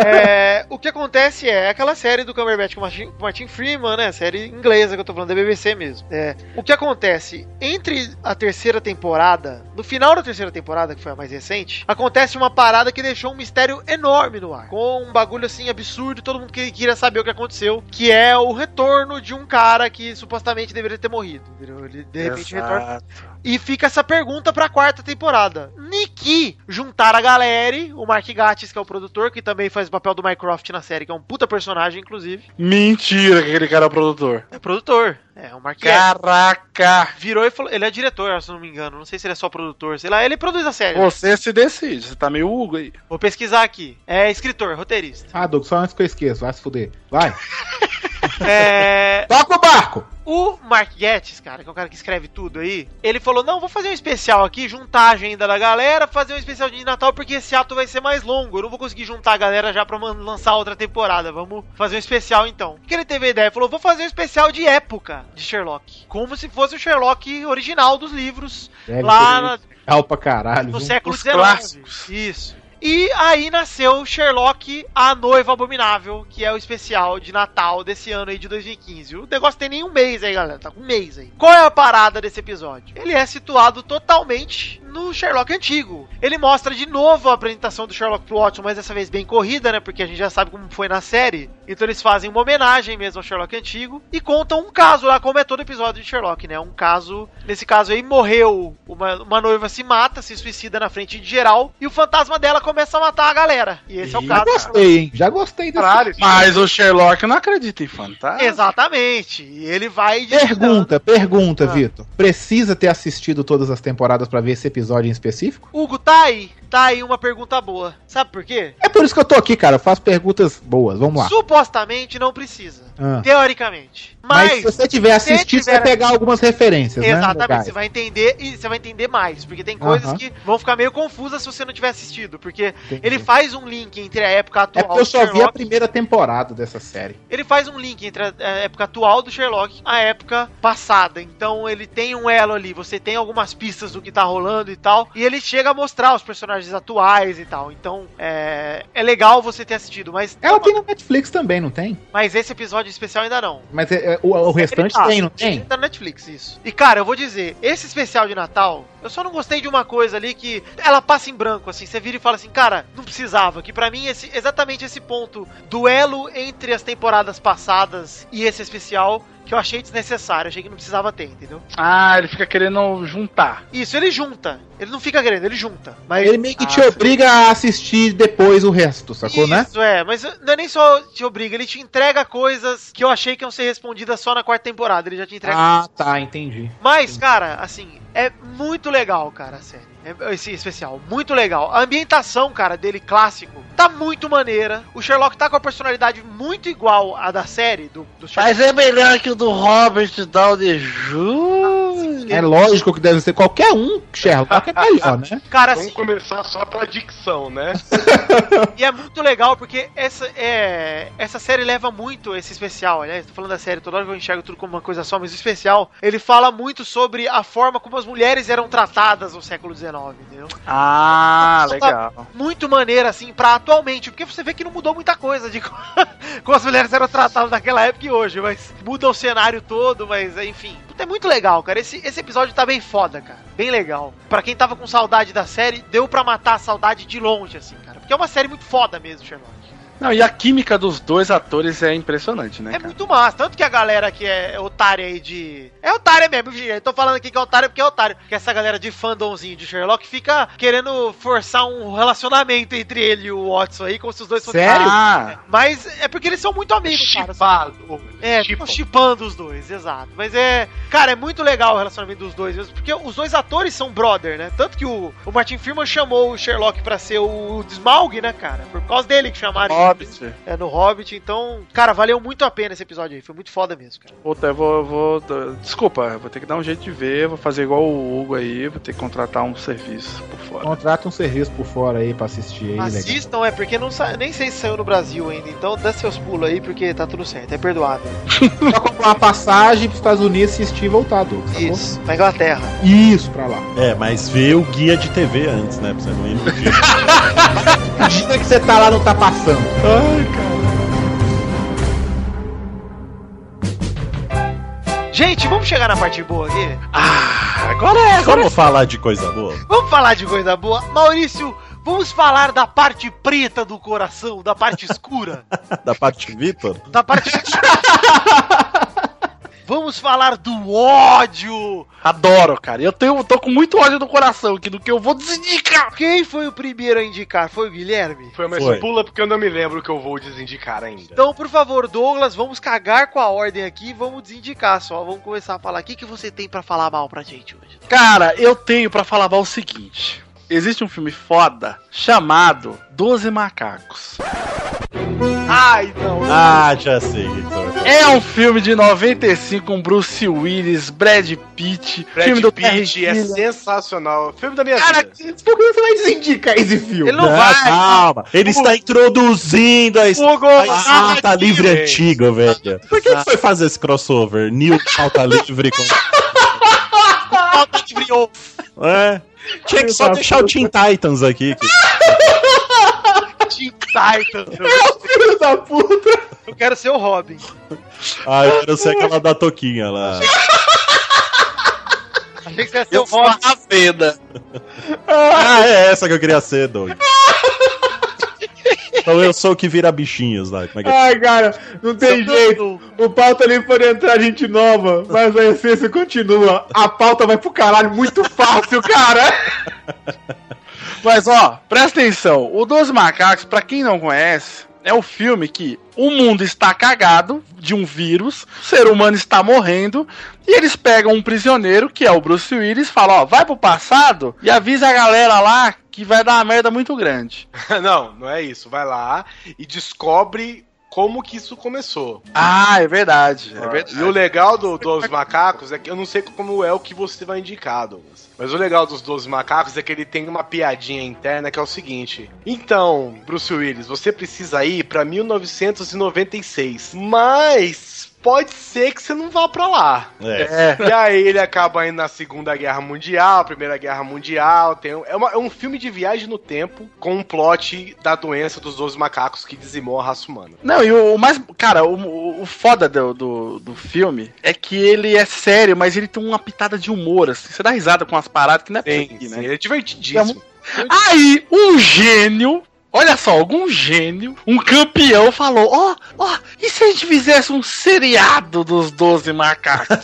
É, o que acontece é aquela série do Cumberbatch com o Martin, o Martin Freeman, né? Série inglesa que eu tô falando, da BBC mesmo. É, o que acontece? Entre a terceira temporada, no final da terceira temporada, que foi a mais recente, acontece uma parada que deixou um mistério enorme no ar. Com um bagulho assim absurdo, todo mundo que- queria saber o que aconteceu, que é o retorno de um cara que supostamente deveria ter morrido. Entendeu? Ele de repente retorna. E fica essa pergunta pra quarta temporada. Niki juntar a galera, o Mark Gatiss, que é o produtor, que também faz o papel do Mycroft na série, que é um puta personagem, inclusive. Mentira que aquele cara é o produtor. É produtor. É, o Mark. Caraca! Virou e falou. Ele é diretor, se não me engano. Não sei se ele é só produtor, sei lá. Ele produz a série. Você se decide, você tá meio Hugo aí. Vou pesquisar aqui. É escritor, roteirista. Ah, Doug, só antes que eu esqueça, vai se fuder. Vai. É. Toca o barco! O Mark Gettis, cara, que é o cara que escreve tudo aí, ele falou: não, vou fazer um especial aqui, juntar a agenda da galera, fazer um especial de Natal, porque esse ato vai ser mais longo. Eu não vou conseguir juntar a galera já pra lançar outra temporada. Vamos fazer um especial então. O que ele teve a ideia? Ele falou: vou fazer um especial de época de Sherlock. Como se fosse o Sherlock original dos livros, Deve lá na- pra caralho. no viu? século XIX. Isso. E aí nasceu Sherlock, a noiva abominável, que é o especial de Natal desse ano aí de 2015. O negócio tem nem um mês aí, galera. Tá com um mês aí. Qual é a parada desse episódio? Ele é situado totalmente no Sherlock antigo. Ele mostra de novo a apresentação do Sherlock pro Watson, mas dessa vez bem corrida, né? Porque a gente já sabe como foi na série. Então eles fazem uma homenagem mesmo ao Sherlock antigo e contam um caso lá, como é todo episódio de Sherlock, né? Um caso, nesse caso aí, morreu uma, uma noiva se mata, se suicida na frente de geral e o fantasma dela começa a matar a galera. E esse é o Já caso. gostei, hein? Já gostei desse. Caralho, Mas o Sherlock não acredita em fantasma. Exatamente. E ele vai. Pergunta, pergunta, Ah. Vitor. Precisa ter assistido todas as temporadas pra ver esse episódio em específico? Hugo, tá aí. Tá aí uma pergunta boa. Sabe por quê? É por isso que eu tô aqui, cara. Eu faço perguntas boas. Vamos lá. Supostamente não precisa. Ah. Teoricamente. Mas, Mas, se você tiver assistido, você vai pegar algumas referências, né? Exatamente, legais. você vai entender e você vai entender mais, porque tem coisas Aham. que vão ficar meio confusas se você não tiver assistido, porque Entendi. ele faz um link entre a época É atual porque eu só vi a primeira temporada dessa série. ele faz um link entre a época atual do Sherlock a época passada. Então ele tem um elo ali, você tem algumas pistas do que tá rolando e tal, e ele chega a mostrar os personagens atuais e tal. Então é, é legal você ter assistido, mas Ela tem na Netflix também, não tem? mas esse episódio especial ainda não. Mas é- é- o, o restante tá. tem, não tem? Tá na Netflix, isso. E cara, eu vou dizer, esse especial de Natal, eu só não gostei de uma coisa ali que ela passa em branco, assim. Você vira e fala assim, cara, não precisava. Que pra mim, esse, exatamente esse ponto, duelo entre as temporadas passadas e esse especial, que eu achei desnecessário. Achei que não precisava ter, entendeu? Ah, ele fica querendo juntar. Isso, ele junta. Ele não fica querendo, ele junta. Mas Ele meio que Ah, te obriga a assistir depois o resto, sacou, né? Isso, é, mas não é nem só te obriga, ele te entrega coisas que eu achei que iam ser respondidas só na quarta temporada. Ele já te entrega Ah, tá, entendi. Mas, cara, assim, é muito legal, cara, a série. É- Esse especial, muito legal. A ambientação, cara, dele clássico, tá muito maneira. O Sherlock tá com a personalidade muito igual à da série, do, do Sherlock. Mas é melhor que o do Robert Downey Jr. É lógico que deve ser qualquer um, Sherlock é melhor, né? Cara, Vamos assim, começar só pela dicção, né? e é muito legal porque essa, é, essa série leva muito esse especial, né? Tô falando da série, toda hora que eu enxergo tudo como uma coisa só, mas o especial, ele fala muito sobre a forma como as mulheres eram tratadas no século XIX, entendeu? Ah, legal. muito maneira, assim, pra atualmente. Porque você vê que não mudou muita coisa de como as mulheres eram tratadas naquela época e hoje. Mas muda o cenário todo, mas enfim. É muito legal, cara. Esse, esse episódio tá bem foda, cara. Bem legal. Pra quem tava com saudade da série, deu pra matar a saudade de longe, assim, cara. Porque é uma série muito foda mesmo, Sherlock. Não, e a química dos dois atores é impressionante, né? É cara? muito massa. Tanto que a galera que é otária aí de. É otária mesmo, gente. Eu tô falando aqui que é otário porque é otário. Que essa galera de fandomzinho de Sherlock fica querendo forçar um relacionamento entre ele e o Watson aí, como se os dois fossem. Sério? Ah, Mas é porque eles são muito amigos, cara. Chipado. É, Chipam. tipo chipando os dois, exato. Mas é. Cara, é muito legal o relacionamento dos dois mesmo. Porque os dois atores são brother, né? Tanto que o, o Martin Freeman chamou o Sherlock pra ser o Smaug, né, cara? Por causa dele que chamaram. Hobbit. É, no Hobbit. Então, cara, valeu muito a pena esse episódio aí. Foi muito foda mesmo, cara. Puta, eu vou, eu vou. Desculpa, eu vou ter que dar um jeito de ver, vou fazer igual o Hugo aí, vou ter que contratar um serviço por fora. Contrata um serviço por fora aí pra assistir aí, legal. Assistam, é, porque não sa... nem sei se saiu no Brasil ainda. Então dá seus pulos aí, porque tá tudo certo. É perdoável. Só comprar uma passagem pros Estados Unidos assistir e voltar, Douglas, sacou? Isso, na Inglaterra. Isso, pra lá. É, mas vê o guia de TV antes, né? Pra você não ir no dia. Dia que você tá lá não tá passando. Gente, vamos chegar na parte boa aqui? Ah, agora é, agora Vamos falar de coisa boa? Vamos falar de coisa boa. Maurício, vamos falar da parte preta do coração, da parte escura, Da parte Vitor? da parte. vamos falar do ódio. Adoro, cara. Eu tenho, tô com muito ódio no coração aqui do que eu vou desindicar. Quem foi o primeiro a indicar? Foi o Guilherme? Foi, mas Foi. pula porque eu não me lembro o que eu vou desindicar ainda. Então, por favor, Douglas, vamos cagar com a ordem aqui e vamos desindicar só. Vamos começar a falar. O que, que você tem pra falar mal pra gente hoje? Cara, eu tenho pra falar mal o seguinte. Existe um filme foda chamado Doze Macacos. Ai, não. Ah, já sei o falar. É um filme de 95 com Bruce Willis, Brad Pitt, Brad filme do Pitt é sensacional. Filme da minha Cara, vida. Por que você vai desindicar esse filme? Ele não Ah, vai. calma. Ele está introduzindo a Hugo, a pauta ah, livre gente. antiga, velho. Por que, que foi fazer esse crossover? New pauta livre com. Falta de brilho. É. Tinha que só deixar o Teen Titans aqui. que- Teen Titans. meu. Filho da puta! Eu quero ser o Robin. Ah, eu quero ser aquela da Toquinha lá. Achei que você ia ser o Eu sou Robin. a. Ah, é essa que eu queria ser, Doug. Então eu sou o que vira bichinhos lá. Como é que é? Ai, cara, não tem jeito. O pauta ali pode entrar gente nova, mas a essência continua. A pauta vai pro caralho muito fácil, cara. Mas ó, presta atenção. O Doze Macacos, pra quem não conhece, é o filme que o mundo está cagado de um vírus, o ser humano está morrendo, e eles pegam um prisioneiro, que é o Bruce Willis, e falam, ó, vai pro passado e avisa a galera lá que vai dar uma merda muito grande. não, não é isso. Vai lá e descobre como que isso começou. Ah, é verdade. É verdade. E o legal do, dos macacos é que eu não sei como é o que você vai indicar, Douglas. Mas o legal dos 12 macacos é que ele tem uma piadinha interna que é o seguinte: Então, Bruce Willis, você precisa ir pra 1996. Mas pode ser que você não vá pra lá. É. E aí ele acaba indo na Segunda Guerra Mundial, Primeira Guerra Mundial. Tem, é, uma- é um filme de viagem no tempo com um plot da doença dos 12 macacos que dizimou a raça humana. Não, e o, o mais. Cara, o, o- foda do, do, do filme é que ele é sério, mas ele tem uma pitada de humor, assim. Você dá risada com as paradas que não é Sim, né? ele é divertidíssimo. Aí, um gênio. Olha só, algum gênio, um campeão falou: Ó, ó, e se a gente fizesse um seriado dos 12 macacos?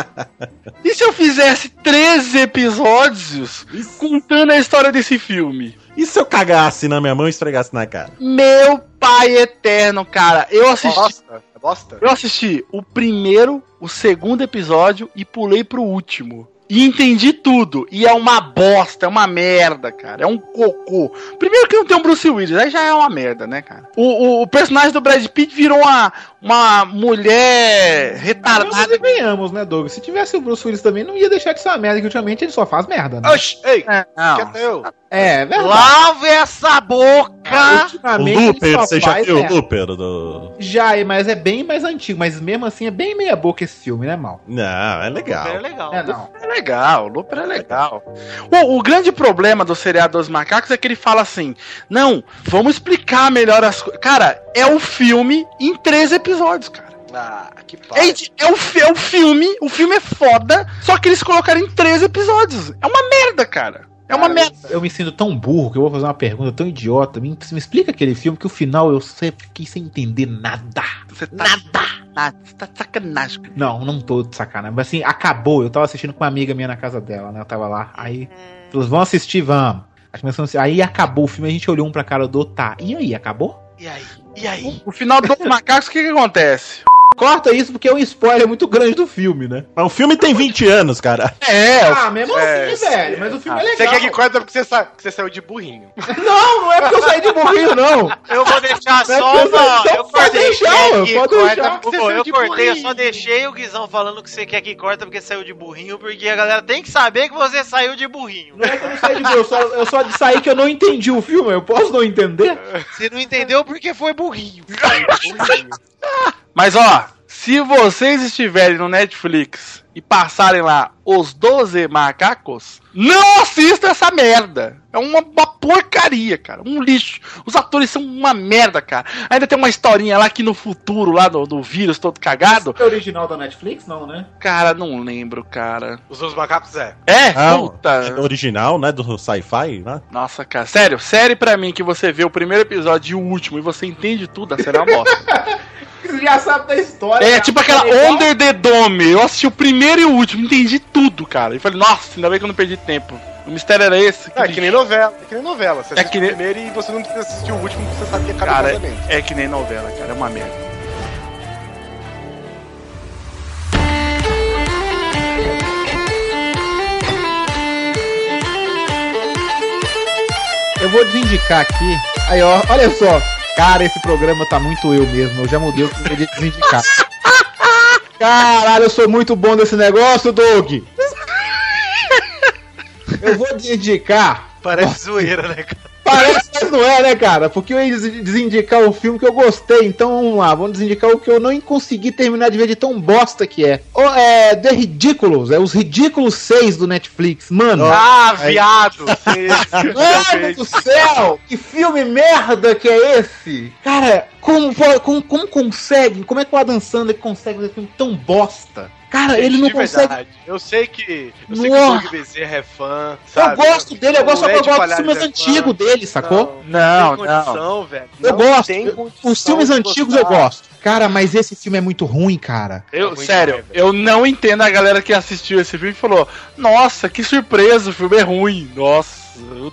e se eu fizesse 13 episódios contando a história desse filme? E se eu cagasse na minha mão e esfregasse na cara? Meu pai eterno, cara. Eu assisti. Bosta, é bosta. Eu assisti o primeiro, o segundo episódio e pulei pro último. E entendi tudo. E é uma bosta, é uma merda, cara. É um cocô. Primeiro que não tem um Bruce Willis, aí já é uma merda, né, cara? O, o, o personagem do Brad Pitt virou uma, uma mulher Nós retardada. venhamos, né, Douglas? Se tivesse o Bruce Willis também, não ia deixar de ser uma merda, que ultimamente ele só faz merda, né? Oxi, ei, É, não. Eu. É, verdade. Lave essa boca! O Ultimamente ele Looper, você já viu o. Looper do. Já, mas é bem mais antigo, mas mesmo assim é bem meia boca esse filme, né, mal? Não, é legal. É legal. É, não. É legal, o Looper é legal. O, o grande problema do seriado dos macacos é que ele fala assim: não, vamos explicar melhor as coisas. Cara, é o filme em três episódios, cara. Ah, que É, é o, é o filme, o filme é foda, só que eles colocaram em três episódios. É uma merda, cara. É uma merda. Eu me sinto tão burro que eu vou fazer uma pergunta tão idiota. Me, me explica aquele filme que o final eu sempre fiquei sem entender nada. Você tá, nada, nada. Você tá de sacanagem. Não, não tô de sacanagem. Mas assim, acabou. Eu tava assistindo com uma amiga minha na casa dela, né? Eu tava lá. Aí, eles vão assistir, vamos. Aí, acabou o filme, a gente olhou um pra cara do tá. E aí, acabou? E aí? E aí? O final dos macacos, o que que acontece? Corta isso porque é um spoiler muito grande do filme, né? Mas o filme tem 20 anos, cara. É, Ah, mesmo É, assim, velho. Mas o filme é legal. Você quer que corta porque você, sa- você saiu de burrinho. Não, não é porque eu saí de burrinho, não. Eu vou deixar Não é só eu- uma. então Eu pode cortei deixar, aqui, pode corta, deixar. porque Você eu saiu de cortei, eu burrinho. só deixei o Guizão falando que você quer que corta porque saiu de burrinho, porque a galera tem que saber que você saiu de burrinho. Não é que eu não saí de burrinho, eu só, eu só saí que eu não entendi o filme. Eu posso não entender? Você não entendeu porque foi burrinho. Mas ó, se vocês estiverem no Netflix e passarem lá os 12 macacos, não assista essa merda. É uma, uma porcaria, cara. Um lixo. Os atores são uma merda, cara. Ainda tem uma historinha lá que no futuro, lá do, do vírus todo cagado. É original da Netflix? Não, né? Cara, não lembro, cara. Os outros macacos é. É, Não, puta. é original, né? Do sci-fi, né? Nossa, cara. Sério, série pra mim que você vê o primeiro episódio e o último e você entende tudo, a série é uma bosta. Você já sabe da história. É cara. tipo aquela. Under the Dome. Eu assisti o primeiro e o último, entendi tudo, cara. E falei, nossa, ainda bem que eu não perdi tempo. O mistério era esse. É que nem novela. É que nem novela. Você É que o nem- primeiro e você não precisa assistir o último porque você sabe que acaba Cara, o casamento. é que nem novela, cara. É uma merda. Eu vou desindicar aqui. Aí, ó, olha só. Cara, esse programa tá muito eu mesmo. Eu já mudei o que eu queria desindicar. Caralho, eu sou muito bom nesse negócio, Doug. Eu vou desindicar. Parece zoeira, né, cara? Parece, mas não é, né, cara? Porque eu ia des- desindicar o filme que eu gostei. Então vamos lá, vamos desindicar o que eu não consegui terminar de ver de tão bosta que é. O, é The Ridiculous, é os Ridículos 6 do Netflix. Mano, Ah, viado! Mano do céu! Que filme merda que é esse? Cara, como, como, como consegue? Como é que o Adam Sandler consegue fazer filme tão bosta? Cara, ele não De consegue. verdade. Eu sei que. Eu sei que o Doug Bezerra é fã. Eu sabe? gosto dele, eu gosto só O que eu gosto dos filmes é antigos dele, sacou? Não, tem não. condição, velho. Eu Não gosto. Eu- Os filmes antigos eu gosto. Cara, mas esse filme é muito ruim, cara. Eu, Muito sério, velho. eu não entendo a galera que assistiu esse filme e falou: Nossa, que surpresa, o filme é ruim. Nossa.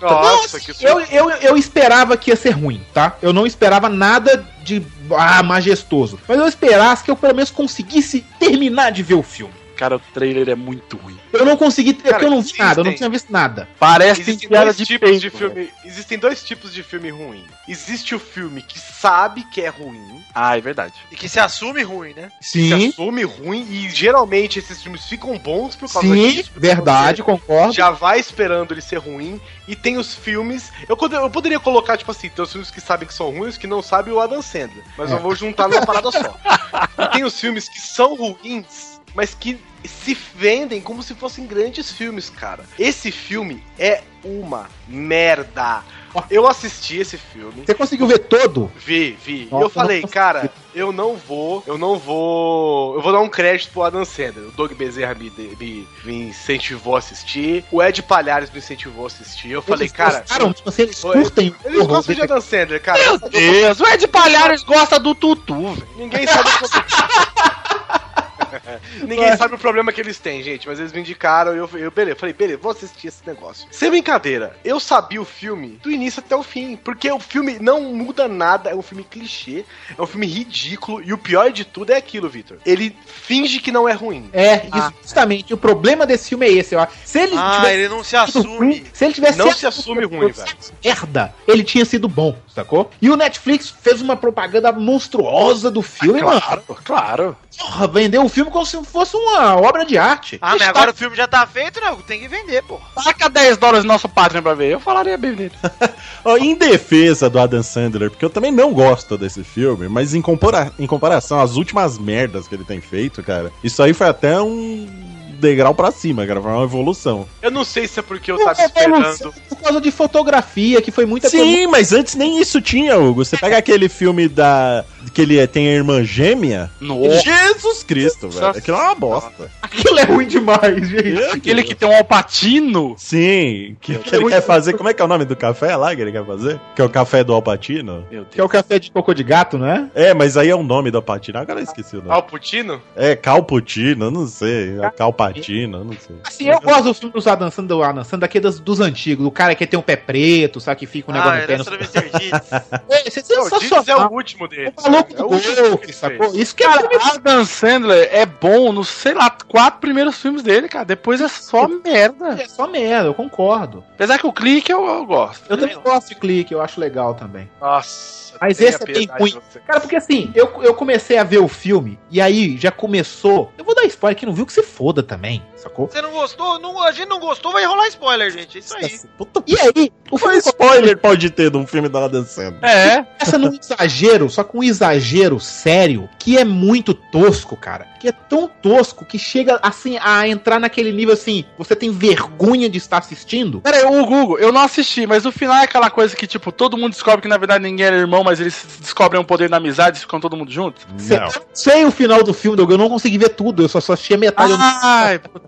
Nossa, que Eu, eu, eu esperava que ia ser ruim, tá? Eu não esperava nada de ah, majestoso. Mas eu esperasse que eu pelo menos conseguisse terminar de ver o filme. Cara, o trailer é muito ruim. Eu não consegui, ter, Cara, porque eu não vi existem- nada, eu não tinha visto nada. Parece Existem dois de tipos peito, de filme. Existem dois tipos de filme ruim. Existe o filme que sabe que é ruim, Ah, é verdade. E que se assume ruim, né? se Sim, assume ruim e geralmente esses filmes ficam bons por causa sim, disso. porque verdade, concordo. Já vai esperando ele ser ruim e tem os filmes. Eu, eu poderia colocar, tipo assim, tem os filmes que sabem que são ruins que não sabem o Adam Sandler. Mas É. eu vou juntar numa parada só. E tem os filmes que são ruins, mas que se vendem como se fossem grandes filmes, cara. Esse filme é uma merda. Eu assisti esse filme. Você conseguiu ver todo? Vi, vi. Nossa, eu falei, cara, eu não vou, eu não vou. Eu vou dar um crédito pro Adam Sandler. O Doug Bezerra me, me, me incentivou a assistir. O Ed Palhares me incentivou a assistir. Eu falei, Eles cara. gostaram, tipo assim, eles curtem Eles horror gostam de desse- Adam Sandler, cara. Meu Deus, o Ed Palhares gosta do Tutu, velho. Ninguém sabe o problema. Ninguém sabe o problema que eles têm, gente. Mas eles me indicaram e eu, eu beleza, falei, beleza, vou assistir esse negócio. Sem brincadeira, eu sabia o filme do início até o fim. Porque o filme não muda nada, é um filme clichê, é um filme ridículo. E o pior de tudo é aquilo, Victor. Ele finge que não é ruim. É, isso, justamente. O problema desse filme é esse, ó. Se ele Ah, tivesse ele não se sido assume. ruim, se ele tivesse Não sido se assume ruim, velho. merda, ele tinha sido bom, sacou? E o Netflix fez uma propaganda monstruosa do filme, mano. Claro, claro. Porra, vendeu o filme como se fosse uma obra de arte. Ah, mas agora o filme já tá feito, né? Tem que vender, pô. Taca 10 dólares no nosso Patreon pra ver. Eu falaria bem dele. Ó, em defesa do Adam Sandler, porque eu também não gosto desse filme, mas em, compara em comparação às últimas merdas que ele tem feito, cara, isso aí foi até um degrau pra cima, cara. Foi uma evolução. Eu não sei se é porque eu Não, tava é evolução esperando. Por causa de fotografia, que foi muita Sim, mas antes nem isso tinha, Hugo. Você pega aquele filme da. Que ele é- tem a irmã gêmea. Nossa. Jesus Cristo, velho. Aquilo é uma bosta. Aquilo é ruim demais, gente. Aquele que tem um alpatino. Sim, que, que ele quer fazer. Como é que é o nome do café lá que ele quer fazer? Que é o café do Alpatino? Que é o café de cocô de gato, não é? É, mas aí é o nome do Alpatino. Agora eu esqueci o nome. Alputino? É Calputino, não sei. É Calpatino, não sei. Assim, eu gosto do filme dos Adam Sandler, do Adam Sandler, daquele dos, dos antigos. O cara que tem um pé preto, sabe? Que fica um negócio Ah, no pé. essa Não... do Mr. Deeds. É, é Não, o é sensacional. o último dele. O maluco É do ele sacou? fez. Isso que é Cara, Adam Sandler é bom nos, sei lá, quatro primeiros filmes dele, cara. Depois é só merda. É só merda, eu concordo. Apesar que o clique eu, eu gosto. Eu também gosto de clique, eu acho legal também. Nossa. Mas esse é bem ruim. Cara, porque assim, eu, eu comecei a ver o filme, e aí já começou. Eu vou dar spoiler que não viu que se foda também, sacou? Você não gostou? Não, a gente não gostou, vai rolar spoiler, gente. É isso aí. Puta E aí, o filme spoiler pode ter de um filme da Adam Sandler? É. começa num exagero, só com um exagero sério, que é muito tosco, cara. Que é tão tosco que chega assim a entrar naquele nível assim, você tem vergonha de estar assistindo. Pera aí, o Google, eu não assisti, mas no final é aquela coisa que, tipo, todo mundo descobre que na verdade ninguém era irmão, mas eles descobrem um poder na amizade e ficam todo mundo junto. Eu sei o final do filme, Doug, eu não consegui ver tudo, eu só, só assisti a metade. eu não-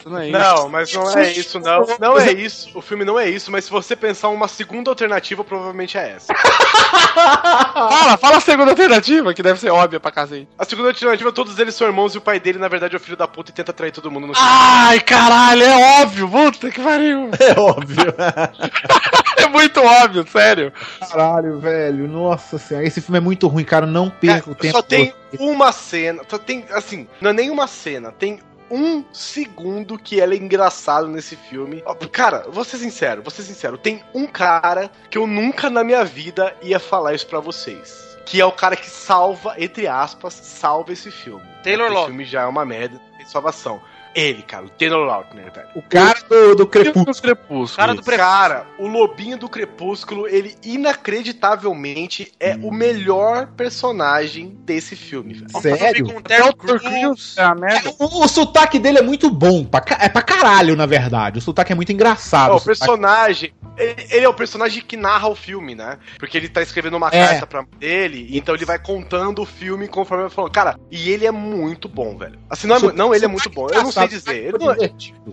Não é isso. Não, mas não é isso, não. Não é isso. O filme não é isso, mas se você pensar uma segunda alternativa, provavelmente é essa. Fala, fala a segunda alternativa, que deve ser óbvia pra cacete. A segunda alternativa, todos eles são irmãos e o pai dele, na verdade, é o filho da puta e tenta trair todo mundo no Ai, caralho, é óbvio, puta que pariu. É óbvio. É muito óbvio, sério. Caralho, velho, nossa senhora, esse filme é muito ruim, cara, não perca o É, tempo. só tem uma cena, só tem, assim, não é nem uma cena, tem um segundo que ela é engraçado nesse filme. Cara, vou ser sincero, vou ser sincero, tem um cara que eu nunca na minha vida ia falar isso pra vocês. Que é o cara que salva, entre aspas, salva esse filme. Taylor Esse Lautner. filme já é uma merda, tem salvação. Ele, cara, o Taylor Lautner, velho. O cara do, do Crepúsculo. Crepúsculo. Cara do Prefeito. Cara, o Lobinho do Crepúsculo, ele inacreditavelmente é o melhor personagem desse filme, velho. Sério? Com o Terry Crews. É merda. O, o sotaque dele é muito bom, pra, é pra caralho, na verdade. O sotaque é muito engraçado. O o personagem, ele, ele é o personagem que narra o filme, né? Porque ele tá escrevendo uma É. carta pra dele, então ele vai contando o filme conforme vai falando. Cara, e ele é muito bom, velho. Assim, não, é, não ele é muito bom, eu não sei dizer. Ele não é,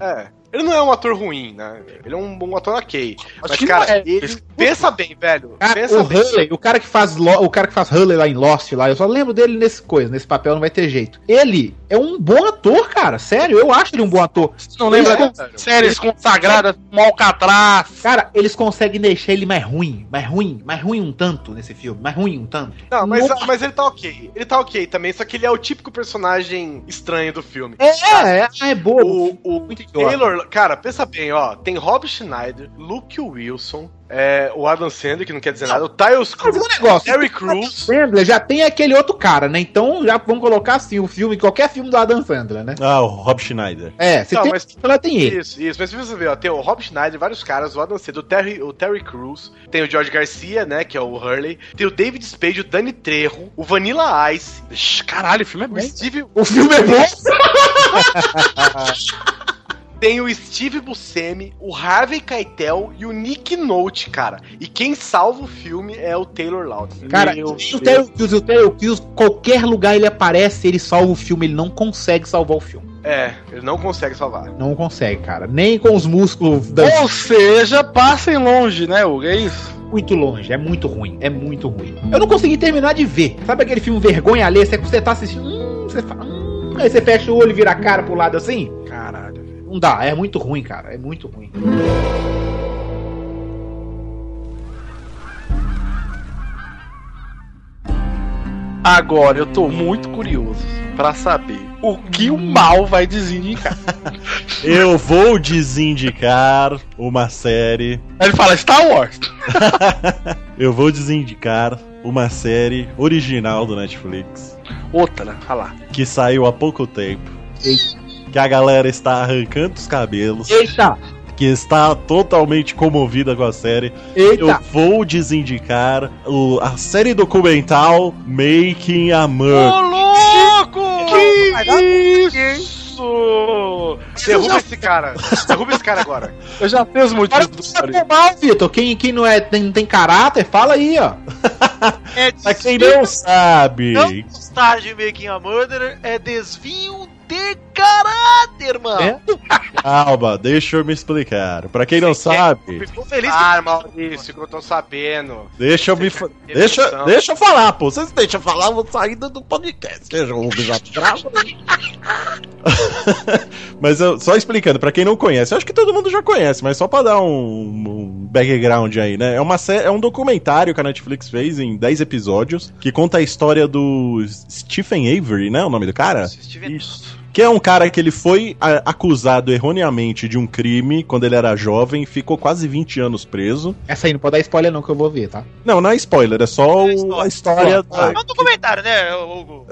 é, ele não é um ator ruim, né? Ele é um bom ator ok. Mas, que cara, é. ele pensa bem, velho. Cara, pensa o bem. Hurley, o cara que faz Lo- o cara que faz Hurley lá em Lost lá, eu só lembro dele nesse coisa, nesse papel não vai ter jeito. Ele é um bom ator, cara. Sério, eu acho ele um bom ator. Você não lembra Eles de séries consagradas como Alcatraz? Cara, eles conseguem deixar ele mais ruim, mais ruim, mais ruim um tanto nesse filme, mais ruim um tanto. Não, mas, Nossa. mas ele tá ok. Ele tá ok também, só que ele é o típico personagem estranho do filme. É, é, é bobo. O, o. Taylor, cara, pensa bem, ó. Tem Rob Schneider, Luke Wilson, é, o Adam Sandler, que não quer dizer nada, o Tyles Cruz, um negócio. Terry o Crews. Sandler já tem aquele outro cara, né? Então já vamos colocar assim o filme, qualquer filme do Adam Sandler, né? Ah, o Rob Schneider. É, você Não, tem mas- ela tem ele. Isso, isso. Mas se você ver, ó, tem o Rob Schneider, vários caras, o Adam Sandler, o Terry, o Terry Crews, tem o George Garcia, né, que é o Hurley, tem o David Spade, o Danny Trejo, o Vanilla Ice, Caralho, o filme é o bom. Steve, O filme é bom. tem o Steve Buscemi, o Harvey Keitel e o Nick Note, cara. E quem salva o filme é o Taylor Lautner. Cara, Meu o Terry Crews, o Terry Crews, qualquer lugar ele aparece, ele salva o filme, ele não consegue salvar o filme. É, ele não consegue salvar. Não consegue, cara. Nem com os músculos da- Ou seja, passem longe, né, Hugo? É isso. muito longe. É muito ruim. É muito ruim. Eu não consegui terminar de ver. Sabe aquele filme Vergonha Alheia? Você, você tá assistindo. Hum, você fala. Hum, aí você fecha o olho e vira a cara pro lado assim? Não dá. É muito ruim, cara. É muito ruim. Agora eu tô muito curioso pra saber o que o mal vai desindicar. Eu vou desindicar uma série. Aí ele fala Star Wars. Eu vou desindicar uma série original do Netflix Outra, olha lá. que saiu há pouco tempo. Que a galera está arrancando os cabelos, Eita! que está totalmente comovida com a série. Eu Eita! vou desindicar o- a série documental Making a Murder. louco! Isso! Derruba esse cara. Derruba esse cara agora. Eu já sei os motivos do Para de mal, Vitor. Quem, quem não, é, tem, não tem caráter, fala aí, ó. É Pra quem não sabe, Não gostar de Making a Murderer é desvio de caráter, mano. É? calma, deixa eu me explicar. Pra quem não sabe, Ficou feliz Ah, Maurício, que eu tô sabendo. deixa eu me. fa- Tem Deixa, deixa eu falar, pô. Vocês deixam eu falar, eu vou sair do podcast. Seja um grave. Mas eu, só explicando, pra quem não conhece, eu acho que todo mundo já conhece, mas só pra dar um, um background aí, né? É, uma sé- é um documentário que a Netflix fez em 10 episódios, que conta a história do Stephen Avery, né? O nome do cara? Isso. Que é um cara que ele foi acusado erroneamente de um crime quando ele era jovem, ficou quase 20 anos preso. Essa aí não pode dar spoiler, não, que eu vou ver, tá? Não, não é spoiler, é só o- a história. Ah, É um documentário, né, Hugo?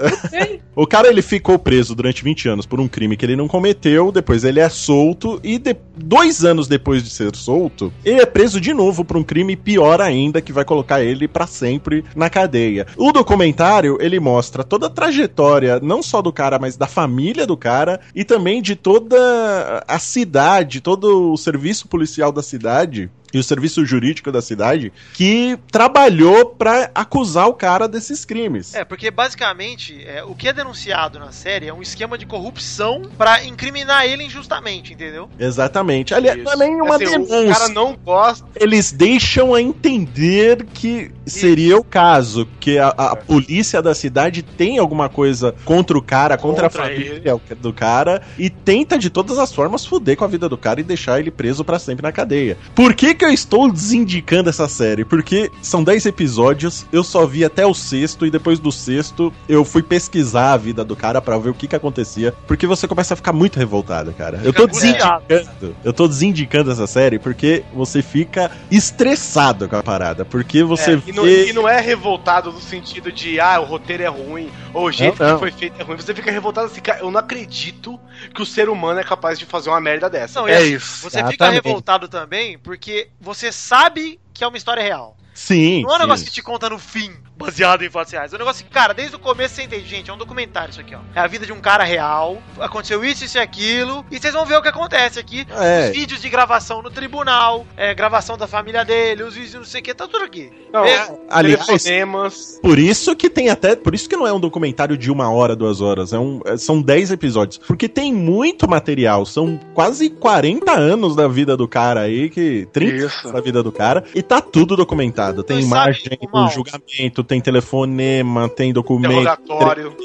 O cara ele ficou preso durante 20 anos por um crime que ele não cometeu, depois ele é solto e de- dois anos depois de ser solto, ele é preso de novo por um crime pior ainda que vai colocar ele pra sempre na cadeia. O documentário ele mostra toda a trajetória não só do cara, mas da família do cara e também de toda a cidade, todo o serviço policial da cidade e o serviço jurídico da cidade que trabalhou pra acusar o cara desses crimes. É, porque basicamente é, o que é denunciado na série é um esquema de corrupção pra incriminar ele injustamente, entendeu? Exatamente. Aliás, não é nem uma Assim, o denúncia. cara não gosta. Eles deixam a entender que seria o caso, que a, a polícia da cidade tem alguma coisa contra o cara, contra, Contra a família do cara, e tenta de todas as formas foder com a vida do cara e deixar ele preso pra sempre na cadeia. Por que que eu estou desindicando essa série? Porque são 10 episódios, eu só vi até o sexto, e depois do sexto eu fui pesquisar a vida do cara pra ver o que que acontecia, porque você começa a ficar muito revoltado, cara. Eu tô agoniado. desindicando, eu tô desindicando essa série porque você fica estressado com a parada, porque você É, e, não, vê... e não é revoltado no sentido de, ah, o roteiro é ruim, ou o jeito Não, não. que foi feito é ruim. Você fica revoltado assim, cara, eu não acredito que o ser humano é capaz de fazer uma merda dessa. Não, É isso. Você fica revoltado também porque você sabe que é uma história real. Sim, Não é um negócio que te conta no fim, baseado em fatos reais. É um negócio que, cara, desde o começo você entende, gente, é um documentário isso aqui, ó. É a vida de um cara real, aconteceu isso, isso e aquilo, e vocês vão ver o que acontece aqui. É. Os vídeos de gravação no tribunal, é, gravação da família dele, os vídeos não sei o que, tá tudo aqui. Não, É, Aliás, telefonemas. Por isso que tem até. Por isso que não é um documentário de uma hora, duas horas. É um, é- são 10 episódios. Porque tem muito material. São quase 40 anos da vida do cara aí. Que, 30 Isso. anos da vida do cara. E tá tudo documentado. Tem Mas imagem sabe, Mal? julgamento, tem telefonema, tem documento. Interrogatório.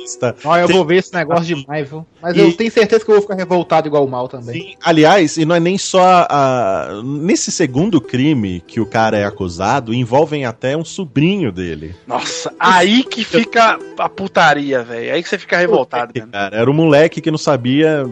Ó, eu Tem- vou ver esse negócio demais, viu? Mas E- eu tenho certeza que eu vou ficar revoltado igual o mal também. Sim, aliás, e não é nem só a. Nesse segundo crime que o cara é acusado, envolvem até um sobrinho dele. Nossa, aí que fica a putaria, velho. Aí que você fica revoltado, Que, velho. cara, era um moleque que não sabia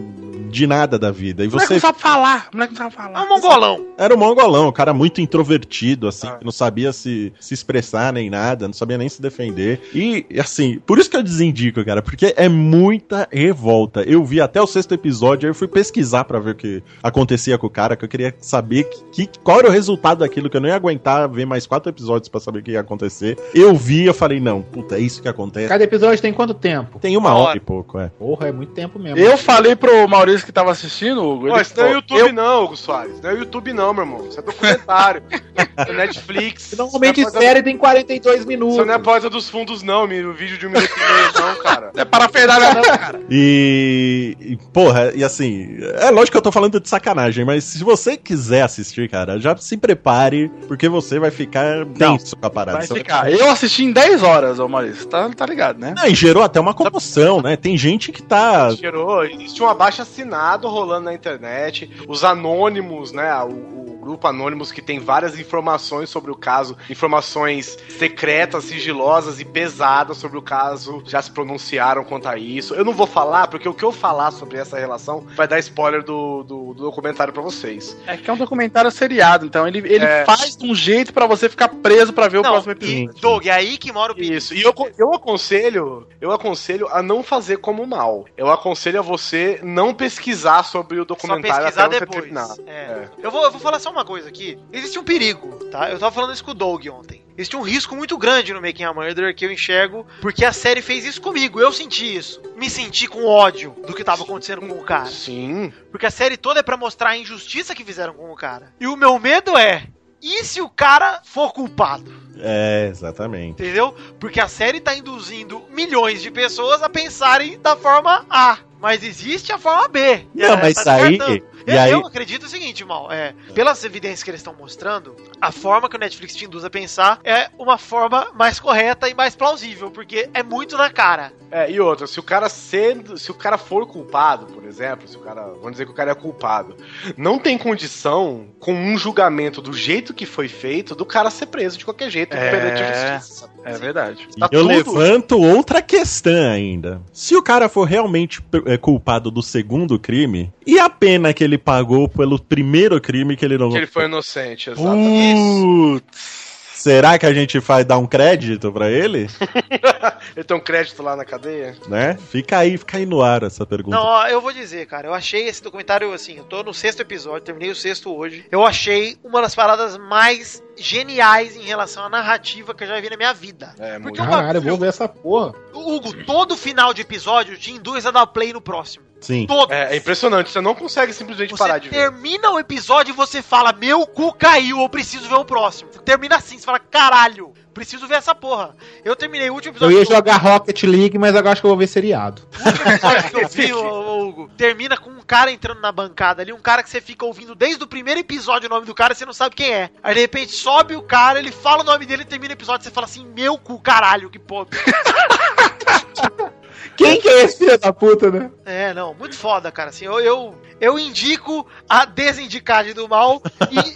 de nada da vida. E O moleque você não sabe falar, o moleque não sabe É falar. um mongolão. era um mongolão, um cara muito introvertido, assim, Ah. que não sabia se, se expressar nem nada, não sabia nem se defender. E, assim, por isso que eu desindico, cara, porque é muita revolta. Eu vi até o sexto episódio, aí eu fui pesquisar pra ver o que acontecia com o cara, que eu queria saber que, que- qual era o resultado daquilo, que eu não ia aguentar ver mais quatro episódios pra saber o que ia acontecer. Eu vi, eu falei, não, puta, é isso que acontece. Cada episódio tem quanto tempo? Tem uma Uma hora hora. e pouco, é. Porra, é muito tempo mesmo. Eu falei pro Maurício que tava assistindo, Hugo. Pô, ele isso não é YouTube eu- não, Hugo Soares. Não é YouTube não, meu irmão. Isso é documentário. é Netflix. Normalmente não é série tem 42 minutos. Isso não é porta dos fundos, não, um vídeo de um minuto e meio, não, cara. Não é parafernália, não, cara. E, porra, e assim, é lógico que eu tô falando de sacanagem, mas se você quiser assistir, cara, já se prepare, porque você vai ficar tenso com a parada. Vai ficar. Eu assisti em 10 horas, ô Maurício. Tá, tá ligado, né? Não, e gerou até uma comoção, né? Tem gente que tá. Gerou, existe um abaixo assinado rolando na internet. Os anônimos, né? O, o grupo Anônimos que tem várias informações sobre o caso, informações secretas, sigilosas e pesadas sobre o caso, já se pronunciaram quanto a isso. Eu não vou falar, porque o que eu falar sobre essa relação vai dar spoiler do, do, do documentário pra vocês. É que é um documentário seriado, então ele, ele É. faz de um jeito pra você ficar preso pra ver o Não, próximo e, episódio. Doug, é aí que mora o perigo. Isso. E eu, eu aconselho, eu aconselho a não fazer como mal. Eu aconselho a você não pesquisar sobre o Só documentário pesquisar até você depois. terminar. É. Eu, vou, eu vou falar só uma coisa aqui. Existe um perigo, tá? Eu tava falando isso com o Doug ontem. Existe um risco muito grande no Making a Murder que eu enxergo, porque a série fez isso comigo. Eu senti isso. Me senti com ódio do que tava acontecendo com o cara. Sim. Porque a série toda é pra mostrar a injustiça que fizeram com o cara. E o meu medo é. E se o cara for culpado? É, exatamente. Entendeu? Porque a série tá induzindo milhões de pessoas a pensarem da forma A. Mas existe a forma B. Não, ela mas tá aí- eu, aí- eu acredito o seguinte, mal. É, pelas evidências que eles estão mostrando, a forma que o Netflix te induz a pensar é uma forma mais correta e mais plausível, porque é muito na cara. É, e outra, se o cara sendo, se o cara for culpado, por exemplo, se o cara, vamos dizer que o cara é culpado, não tem condição com um julgamento do jeito que foi feito do cara ser preso de qualquer jeito É. perante a justiça. É verdade. E Tá eu tudo- levanto outra questão ainda. Se o cara for realmente é, culpado do segundo crime, e a pena que ele pagou pelo primeiro crime que ele não. Que ele foi inocente, exatamente. Putz. Será que a gente vai dar um crédito pra ele? Ele tem um crédito lá na cadeia? né? Fica aí, fica aí no ar essa pergunta. Não, ó, eu vou dizer, cara, eu achei esse documentário assim, eu tô no sexto episódio, terminei o sexto hoje. Eu achei uma das paradas mais geniais em relação à narrativa que eu já vi na minha vida. É, Porque muito. o Caralho, eu vou ver essa porra. Hugo, todo final de episódio te induz a dar play no próximo. Sim. Todo. É, é impressionante, você não consegue simplesmente Você parar de ver. termina o episódio e você fala, meu cu caiu, eu preciso ver o próximo. Termina assim, você fala, caralho, preciso ver essa porra. Eu terminei o último Eu episódio. ia do- jogar Rocket League, mas agora acho que eu vou ver seriado. O último episódio que eu vi, ô, Hugo, termina com um cara entrando na bancada ali, um cara que você fica ouvindo desde o primeiro episódio o nome do cara e você não sabe quem é. Aí de repente sobe o cara, ele fala o nome dele e termina o episódio e você fala assim, meu cu, caralho, que porra. Quem que é esse filho da puta, né? É, não, muito foda, cara. Assim, eu, eu, eu indico a desindicar do mal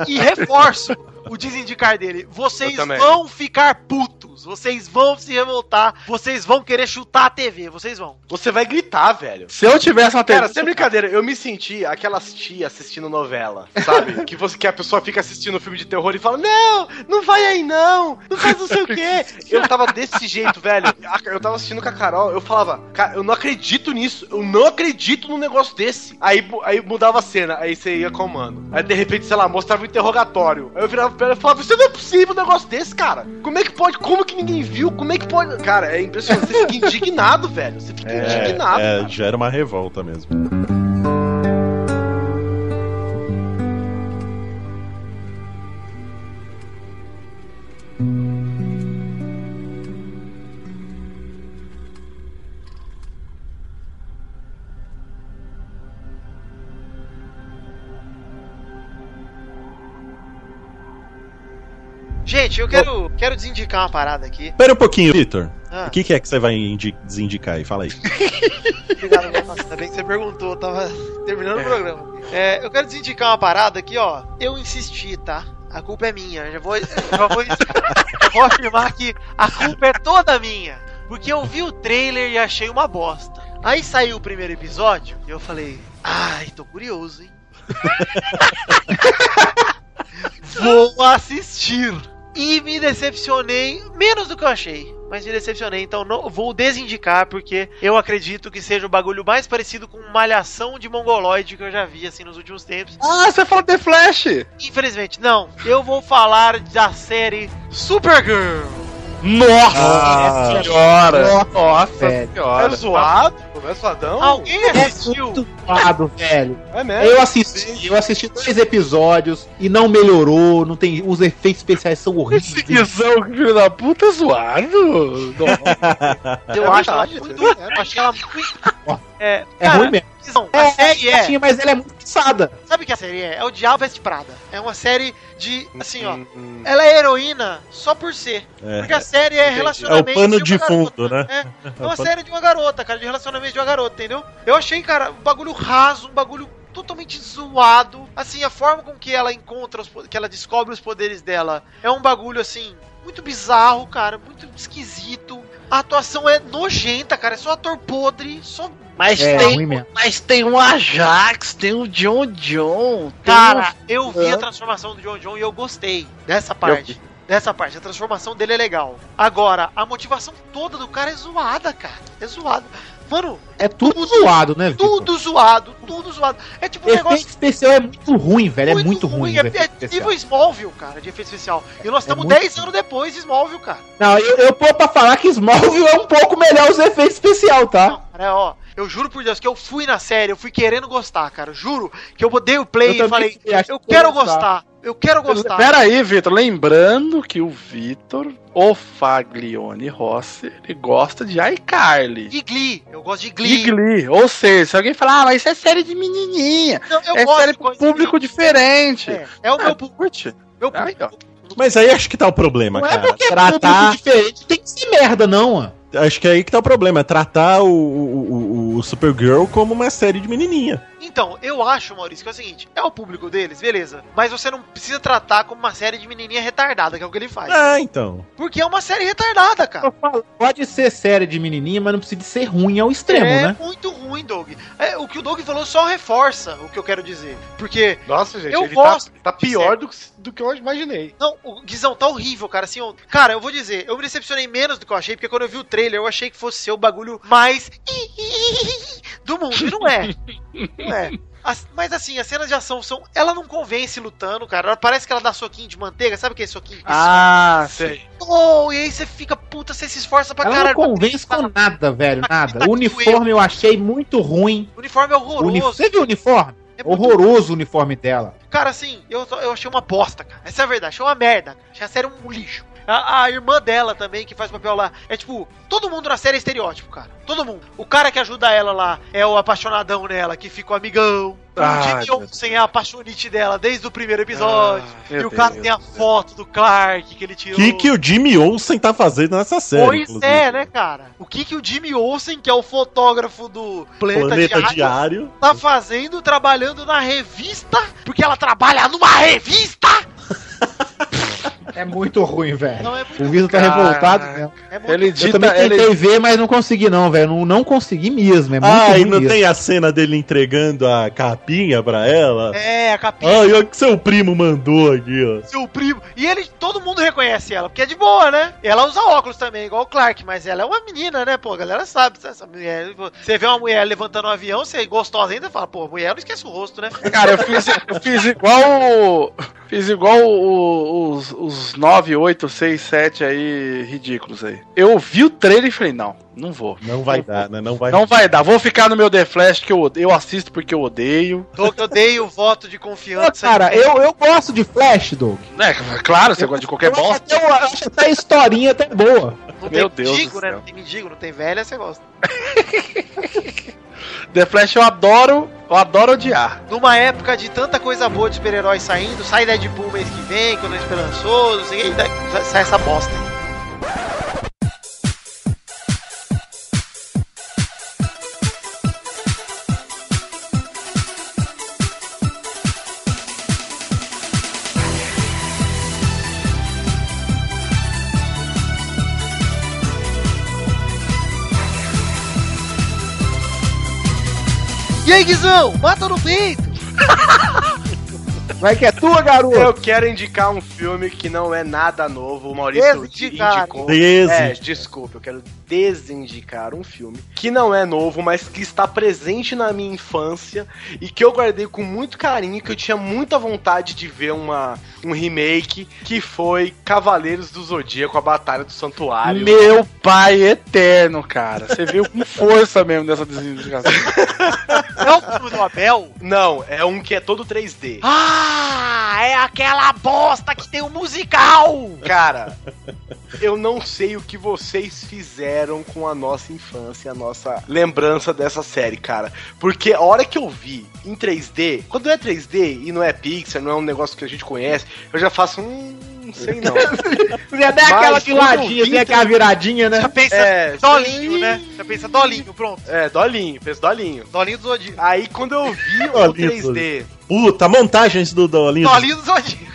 e, e reforço o desindicar dele. Vocês vão ficar putos, vocês vão se revoltar, vocês vão querer chutar a TV, vocês vão. Você vai gritar, velho. Se eu tivesse uma Cara, TV. sem brincadeira, eu me senti aquelas tia assistindo novela, sabe? que, você, que a pessoa fica assistindo filme de terror e fala: Não, não vai aí não, não faz não sei o quê. Eu tava desse jeito, velho. Eu tava assistindo com a Carol, eu falava: Cara, eu não acredito nisso, eu não acredito num negócio desse. Aí, aí mudava a cena, aí você ia comando. Aí de repente, sei lá, mostrava um interrogatório. Aí eu virava pra ela e falava: Isso não é possível um negócio desse, cara. Como é que pode? Como que ninguém viu? Como é que pode? Cara, é impressionante. Você fica indignado, velho. Você fica indignado. É, cara. gera uma revolta mesmo. Gente, eu quero, quero desindicar uma parada aqui. Pera um pouquinho, Vitor. Ah. O que, que é que você vai indi- desindicar aí? Fala aí. Obrigado, nossa, ainda bem que você perguntou, eu tava terminando o programa. É, eu quero desindicar uma parada aqui, ó. Eu insisti, tá? A culpa é minha. Eu Já vou, já vou, já vou afirmar que a culpa é toda minha. Porque eu vi o trailer e achei uma bosta. Aí saiu o primeiro episódio e eu falei, ai, tô curioso, hein? Vou assistir. E me decepcionei menos do que eu achei. Mas me decepcionei, então não, vou desindicar, porque eu acredito que seja o bagulho mais parecido com malhação de mongoloide que eu já vi assim nos últimos tempos. Ah, você fala The Flash! Infelizmente, não. Eu vou falar da série Supergirl. Nossa Ah. senhora! Nossa velho. É senhora! zoado? É zoadão? Alguém É assistiu? muito zoado, velho. É mesmo? Eu assisti, eu assisti dois episódios e não melhorou, não tem, os efeitos especiais são horríveis. Esse guizão, que filho da puta, é zoado! Eu É acho ela verdade, muito. é. Eu achei ela muito. É, É cara, ruim mesmo. Visão, série é. Tinha, mas ela é muito Sabe o que a série é? É o Diabo Veste Prada. É uma série de. Assim, ó. Hum. Ela é heroína só por ser. É. Porque a série é É relacionamento. o pano de de uma garota. fundo, né? É, é uma série de uma garota, cara, de relacionamento de uma garota, entendeu? Eu achei, cara, um bagulho raso, um bagulho totalmente zoado. Assim, a forma com que ela encontra, os, que ela descobre os poderes dela é um bagulho, assim, muito bizarro, cara, muito esquisito. A atuação é nojenta, cara, é só ator podre, só. Mas, É, tem, ruim mesmo. mas tem o Ajax, tem o John John. tem Cara, eu vi a transformação do John John e eu gostei dessa parte. Dessa parte, a transformação dele é legal. Agora, a motivação toda do cara é zoada, cara. É zoada. Mano, É tudo zoado, né, Vitor? tudo zoado, tudo zoado. É tipo um Efeito negócio especial é muito ruim, velho. é muito ruim. É, o efeito é especial. nível Smallville, cara, de efeito especial. E nós estamos muito 10 anos depois de Smallville, cara. Não, eu, eu tô pra falar que Smallville é um pouco melhor os efeitos especial, tá? Não, cara, ó. Eu juro por Deus que eu fui na série, eu fui querendo gostar, cara. Juro que eu dei o play Eu e falei, eu eu quero gostar. gostar. Eu quero gostar. Pera aí, Vitor. Lembrando que o Vitor, o Faglione Rossi, ele gosta de iCarly. De Glee, eu gosto de De Glee. Glee. Ou seja, se alguém falar, ah, mas isso é série de menininha. Não, eu é gosto série de coisa de público diferente. É, é o Ah, meu público. Meu público. Mas aí acho que tá o problema, Não é cara. porque é tratar- público diferente, tem que ser merda, não, ó. Acho que é aí que tá o problema. É tratar o, o, o- o Supergirl como uma série de menininha. Então, eu acho, Maurício, que é o seguinte: é o público deles, beleza. Mas você não precisa tratar como uma série de menininha retardada, que é o que ele faz. Ah, então. Porque é uma série retardada, cara. Eu falo, Pode ser série de menininha, mas não precisa ser ruim ao extremo, é né? muito ruim, Doug. É, o que o Doug falou só reforça o que eu quero dizer. Porque Nossa, gente, Eu ele gosto tá, tá pior do, que- do que eu imaginei. Não, o Guizão tá horrível, cara. Assim, eu- cara, eu vou dizer, eu me decepcionei menos do que eu achei, porque quando eu vi o trailer, eu achei que fosse ser o bagulho mais do mundo. E não é. Não é. As- mas assim, as cenas de ação são. Ela não convence lutando, cara. Ela parece que ela dá soquinho de manteiga, sabe aquele soquinho? Ah, sei. Oh, e aí você fica, puta, você se esforça pra Ela não caralho. convence com nada, velho, nada. Tá O uniforme eu achei muito ruim. O uniforme é O uni- horroroso. Você viu o uniforme? É Horroroso o uniforme dela. Cara, assim, eu, eu achei uma bosta, cara. Essa é a verdade, achei uma merda. Cara. Achei a série um lixo. A, a irmã dela também, que faz papel lá, é tipo, todo mundo na série é estereótipo, cara. Todo mundo. O cara que ajuda ela lá é o apaixonadão nela, que fica o amigão. Ai, o Jimmy Olsen é a apaixonite dela desde o primeiro episódio. Ah, e o cara Deus tem a foto do Clark que ele O tirou. que, que o Jimmy Olsen tá fazendo nessa série? Pois inclusive? é, né, cara? O que que o Jimmy Olsen, que é o fotógrafo do Planeta, Planeta Diário, Diário. tá fazendo trabalhando na revista? Porque ela trabalha numa revista? É muito ruim, velho. Não é muito O Vitor tá revoltado mesmo. É muito Ele Eu edita, também tentei ele, ver, mas não consegui não, velho. Não, não consegui mesmo. É muito Ah, ruim e não mesmo. tem a cena dele entregando a capinha pra ela? É, a capinha Ah, e olha o que seu primo mandou aqui, ó. seu primo. E ele, todo mundo reconhece ela, porque é de boa, né? Ela usa óculos também, igual o Clark, mas ela é uma menina, né? Pô, a galera sabe. Essa mulher, você vê uma mulher levantando um avião, você é gostosa ainda, fala, pô, mulher não esquece o rosto, né? Cara, eu fiz, eu fiz igual. Fiz igual o- os, os 9, 8, 6, 7 aí ridículos aí. Eu vi o trailer e falei, não, não vou. Não vai dar, né? Não vai Não vai dar. Vou ficar no meu The Flash que eu, eu assisto porque eu odeio. Doug, eu dei o voto de confiança. cara, eu, eu gosto de Flash, Doug. É, claro, você gosta de qualquer eu acho bosta. até, eu acho até a historinha até boa. Não Meu tem Deus mendigo, do né? Não tem mendigo, não tem velha, você gosta. The Flash eu adoro, eu adoro odiar. Numa época de tanta coisa boa de super-heróis saindo, sai Deadpool mês que vem, quando é esperançoso, o sai essa bosta. Aí. Guizão? Mata no peito! Vai que é tua, garoto! Eu quero indicar um filme que não é nada novo. O Maurício Desindicar. indicou. É, desculpa, eu quero desindicar um filme que não é novo, mas que está presente na minha infância e que eu guardei com muito carinho, que eu tinha muita vontade de ver uma, um remake, que foi Cavaleiros do Zodíaco, a Batalha do Santuário. Meu pai eterno, cara. Você veio com força mesmo dessa desindicação. É o filme do Abel? Não, é um que é todo 3D. Ah, é aquela bosta que tem um musical! Cara, eu não sei o que vocês fizeram com a nossa infância, a nossa lembrança dessa série, cara. Porque a hora que eu vi em 3D, quando é 3D e não é Pixar, não é um negócio que a gente conhece, eu já faço um. Não sei não. Já dá aquela de vi tem aquela viradinha, né? Já pensa É, dolinho, né? Já pensa dolinho, pronto. É, dolinho, fez dolinho. Dolinho do Zodíaco. Aí quando eu vi o Dolinho, 3D, Puta, montagens do Dolinho. Dolinho do Zodíaco.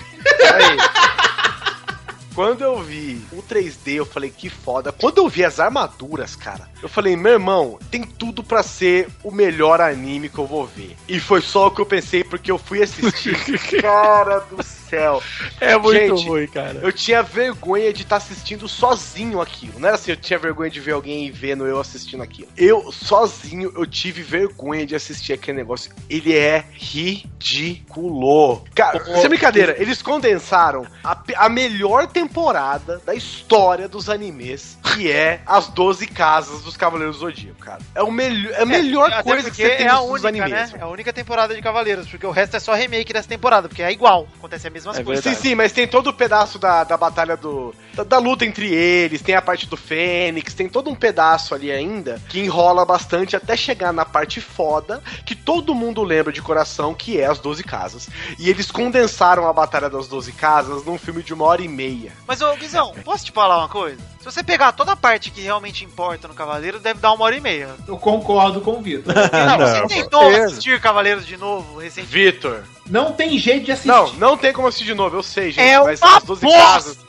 Aí. Quando eu vi o 3D, eu falei que foda. Quando eu vi as armaduras, cara, eu falei, meu irmão, tem tudo pra ser o melhor anime que eu vou ver. E foi só o que eu pensei, porque eu fui assistir. cara do céu. É muito Gente, ruim, cara. Eu tinha vergonha de estar assistindo sozinho aquilo. Não era assim, eu tinha vergonha de ver alguém vendo eu assistindo aquilo. Eu, sozinho, eu tive vergonha de assistir aquele negócio. Ele é ridículo. Cara, sem brincadeira, eles condensaram a, a melhor temporada da história dos animes, que é as 12 casas dos Cavaleiros do Zodíaco, cara. É, o melhor, é a melhor Até coisa que você tem é a única, animes. né? É a única temporada de Cavaleiros, porque o resto é só remake dessa temporada, porque é igual, acontece as mesmas É coisas. Sim, sim, mas tem todo o pedaço da, da batalha do. Da, da luta entre eles, tem a parte do Fênix, tem todo um pedaço ali ainda que enrola bastante até chegar na parte foda que todo mundo lembra de coração, que é as 12 casas. E eles condensaram a batalha das 12 casas num filme de uma hora e meia. Mas, ô Guizão, posso te falar uma coisa? Se você pegar toda a parte que realmente importa no Cavaleiro, deve dar uma hora e meia. Eu concordo com o Vitor. Não, Não, você tentou certeza. assistir Cavaleiros de novo recentemente? Vitor. Não tem jeito de assistir. Não, não tem como assistir de novo, eu sei, gente. É mas uma as 12 casas. bosta!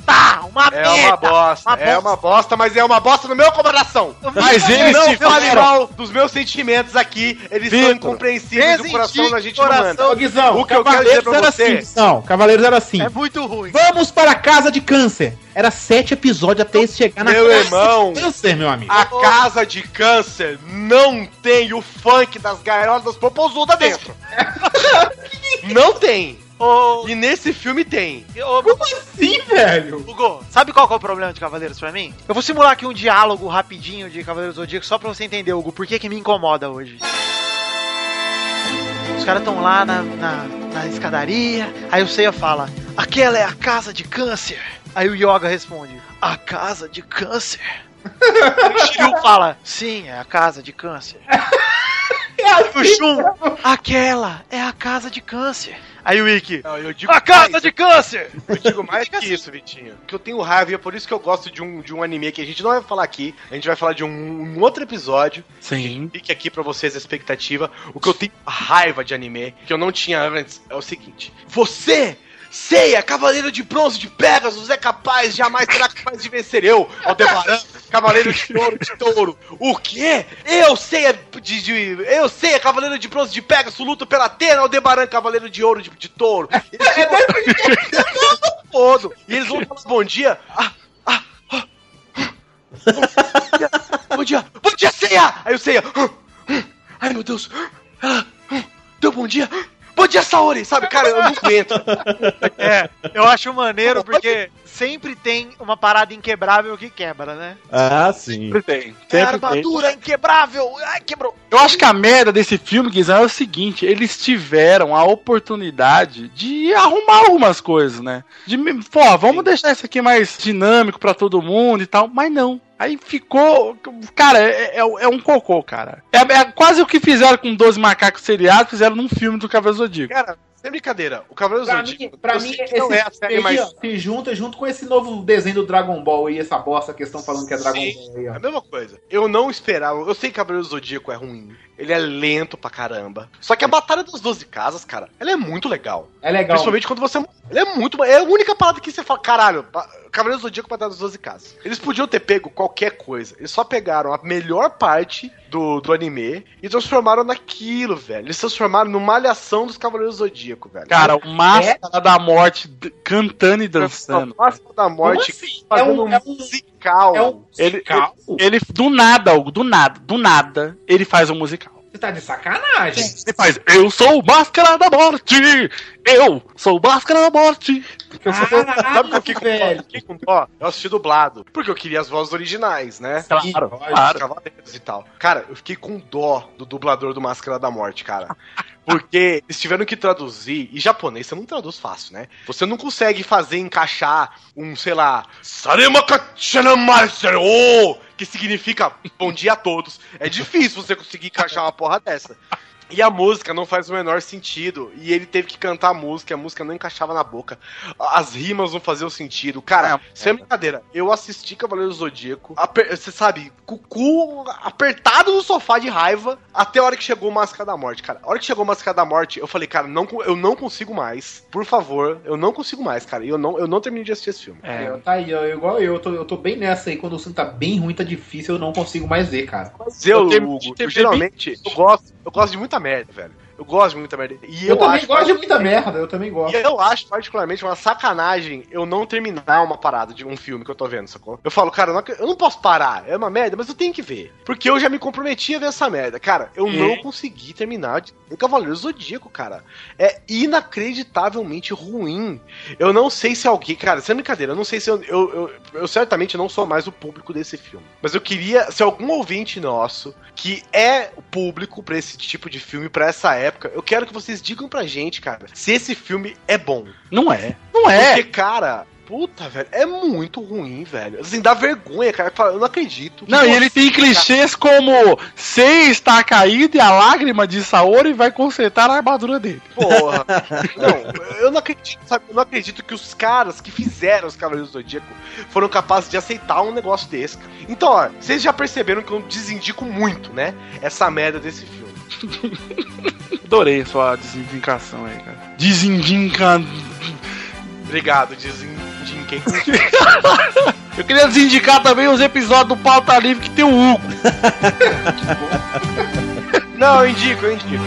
Uma É merda! uma bosta, uma é bosta. uma bosta, mas é uma bosta no meu coração. Mas eles não se fale mal dos meus sentimentos aqui, eles são Vitor, incompreensíveis do coração, a gente não coração. manda. Ô, Guizão, O que eu quero dizer pra era você- assim, Guizão, Cavaleiros era assim. É muito ruim. Vamos para a casa de câncer. Era sete episódios até eles chegar na Meu casa irmão. de câncer, meu amigo. A casa de câncer não tem o funk das gaiolas popozudas dentro. não tem. Ô, E nesse filme tem. ô, Como assim, velho? Hugo, sabe qual que é o problema de Cavaleiros pra mim? Eu vou simular aqui um diálogo rapidinho de Cavaleiros do Zodíaco só pra você entender, Hugo, por que que me incomoda hoje. Os caras estão lá na, na, na escadaria, aí o Seiya fala, aquela é a casa de câncer. Aí o Yoga responde, a casa de câncer? o Shiryu fala, sim, é a casa de câncer. O Shun, aquela é a casa de câncer. Aí o Ikki, Não, eu digo a casa mais, de câncer! Eu digo mais que assim. isso, Vitinho. Que eu tenho raiva e é por isso que eu gosto de um, de um anime que a gente não vai falar aqui. A gente vai falar de um, um outro episódio. Sim. Fique aqui pra vocês a expectativa. O que eu tenho raiva de anime, que eu não tinha antes, é o seguinte: Você, Seiya, Cavaleiro de Bronze de Pegasus, é capaz, jamais será capaz de vencer eu, Aldebaran, Cavaleiro de Ouro de Touro. O quê? Eu, Seiya, de, de, eu, Seiya, Cavaleiro de Bronze de Pegasus, luto pela Atena, Aldebaran, Cavaleiro de Ouro de, de Touro. Eles ficam todo. E eles vão falar bom dia. Ah, ah, ah, Bom dia, bom dia, bom dia, Ceia! Aí o Ceia, "Hum, hum, ai meu Deus, ela deu bom dia, bom dia, Saori, sabe, cara, eu não aguento. É, eu acho maneiro porque sempre tem uma parada inquebrável que quebra, né? Ah, sim. Sempre tem. É Sempre tem. armadura inquebrável! Ai, quebrou! Eu acho que a merda desse filme, Guizão, é o seguinte: eles tiveram a oportunidade de arrumar algumas coisas, né? De, pô, vamos deixar isso aqui mais dinâmico pra todo mundo e tal, mas não. Aí ficou. Cara, é, é, é um cocô, cara. É, é quase o que fizeram com 12 macacos seriados, fizeram num filme do Cavaleiro Zodíaco. Cara, sem brincadeira, o Cavaleiro Pra Zodíaco. mim, pra mim que não esse é a série mais. ó, se junta junto com esse novo desenho do Dragon Ball aí, essa bosta que estão falando que é Dragon Sim, Ball aí, É ó. a mesma coisa. Eu não esperava. Eu sei que Cavaleiro Zodíaco é ruim. Ele é lento pra caramba. Só que a Batalha das 12 Casas, cara, ela é muito legal. É legal. Principalmente quando você. Ele é muito. É a única parada que você fala, caralho, ba- Cavaleiro Zodíaco Batalha das 12 Casas. Eles podiam ter pego qualquer coisa. Eles só pegaram a melhor parte do, do anime e transformaram naquilo, velho. Eles transformaram numa malhação dos Cavaleiros Zodíaco, velho. Cara, o Máscara da Morte cantando e dançando. A Máscara da Morte assim? fazendo É um- é um- musical. É um Ele- musical? Ele, do nada, Hugo, do nada, do nada, ele faz um musical. Você tá de sacanagem. Ele faz, eu sou o Máscara da Morte! Eu sou o Máscara da Morte! Sabe por que com dó? velho. Fiquei com dó? Eu assisti dublado. Porque eu queria as vozes originais, né? Claro, Os claro. cavaleiros e tal. Cara, eu fiquei com dó do dublador do Máscara da Morte, cara. Porque eles tiveram que traduzir, e japonês você não traduz fácil, né? Você não consegue fazer encaixar um, sei lá, Saremaka oh, que significa bom dia a todos. É difícil você conseguir encaixar uma porra dessa. E a música não faz o menor sentido. E ele teve que cantar a música, a música não encaixava na boca. As rimas não faziam sentido. Cara, sem brincadeira, eu assisti Cavaleiro do Zodíaco, você sabe, com o cu apertado no sofá de raiva, até a hora que chegou o Máscara da Morte, cara. A hora que chegou o Máscara da Morte, eu falei, cara, não, eu não consigo mais. Por favor, eu não consigo mais, cara. E eu não, eu não terminei de assistir esse filme. É, É, tá aí, ó, igual eu, eu tô, eu tô bem nessa aí. Quando o filme tá bem ruim, tá difícil, eu não consigo mais ver, cara. Mas eu, Eu tenho- eu, geralmente, eu gosto, eu gosto de muita merda, velho. Eu gosto de muita merda. E Eu, eu, também acho, gosto de muita merda, eu também gosto. E eu acho particularmente uma sacanagem eu não terminar uma parada de um filme que eu tô vendo, sacou? Eu falo, cara, eu não, eu não posso parar, é uma merda, mas eu tenho que ver. Porque eu já me comprometi a ver essa merda. Cara, eu não consegui terminar de o Cavaleiro Zodíaco, cara. É inacreditavelmente ruim. Eu não sei se alguém, cara, sem brincadeira, eu não sei se eu, eu, eu, eu certamente não sou mais o público desse filme. Mas eu queria, se algum ouvinte nosso que é o público pra esse tipo de filme, pra essa época, eu quero que vocês digam pra gente, cara, se esse filme é bom. Não é. Não é. Porque, cara, puta, velho, é muito ruim, velho. Assim, dá vergonha, cara. Fala, Eu não acredito. Não, e ele tem clichês como Sei está caído e a lágrima de Saori vai consertar a armadura dele. Porra. Não, eu não acredito, sabe? Eu não acredito que os caras que fizeram os Cavaleiros do Zodíaco foram capazes de aceitar um negócio desse, cara. Então, ó, vocês já perceberam que eu desindico muito, né? Essa merda desse filme. Adorei a sua desindicação aí, cara. Desindica. Obrigado, desindiquei Eu queria desindicar também os episódios do Pauta Livre que tem o Hugo. Não, eu indico, eu indico.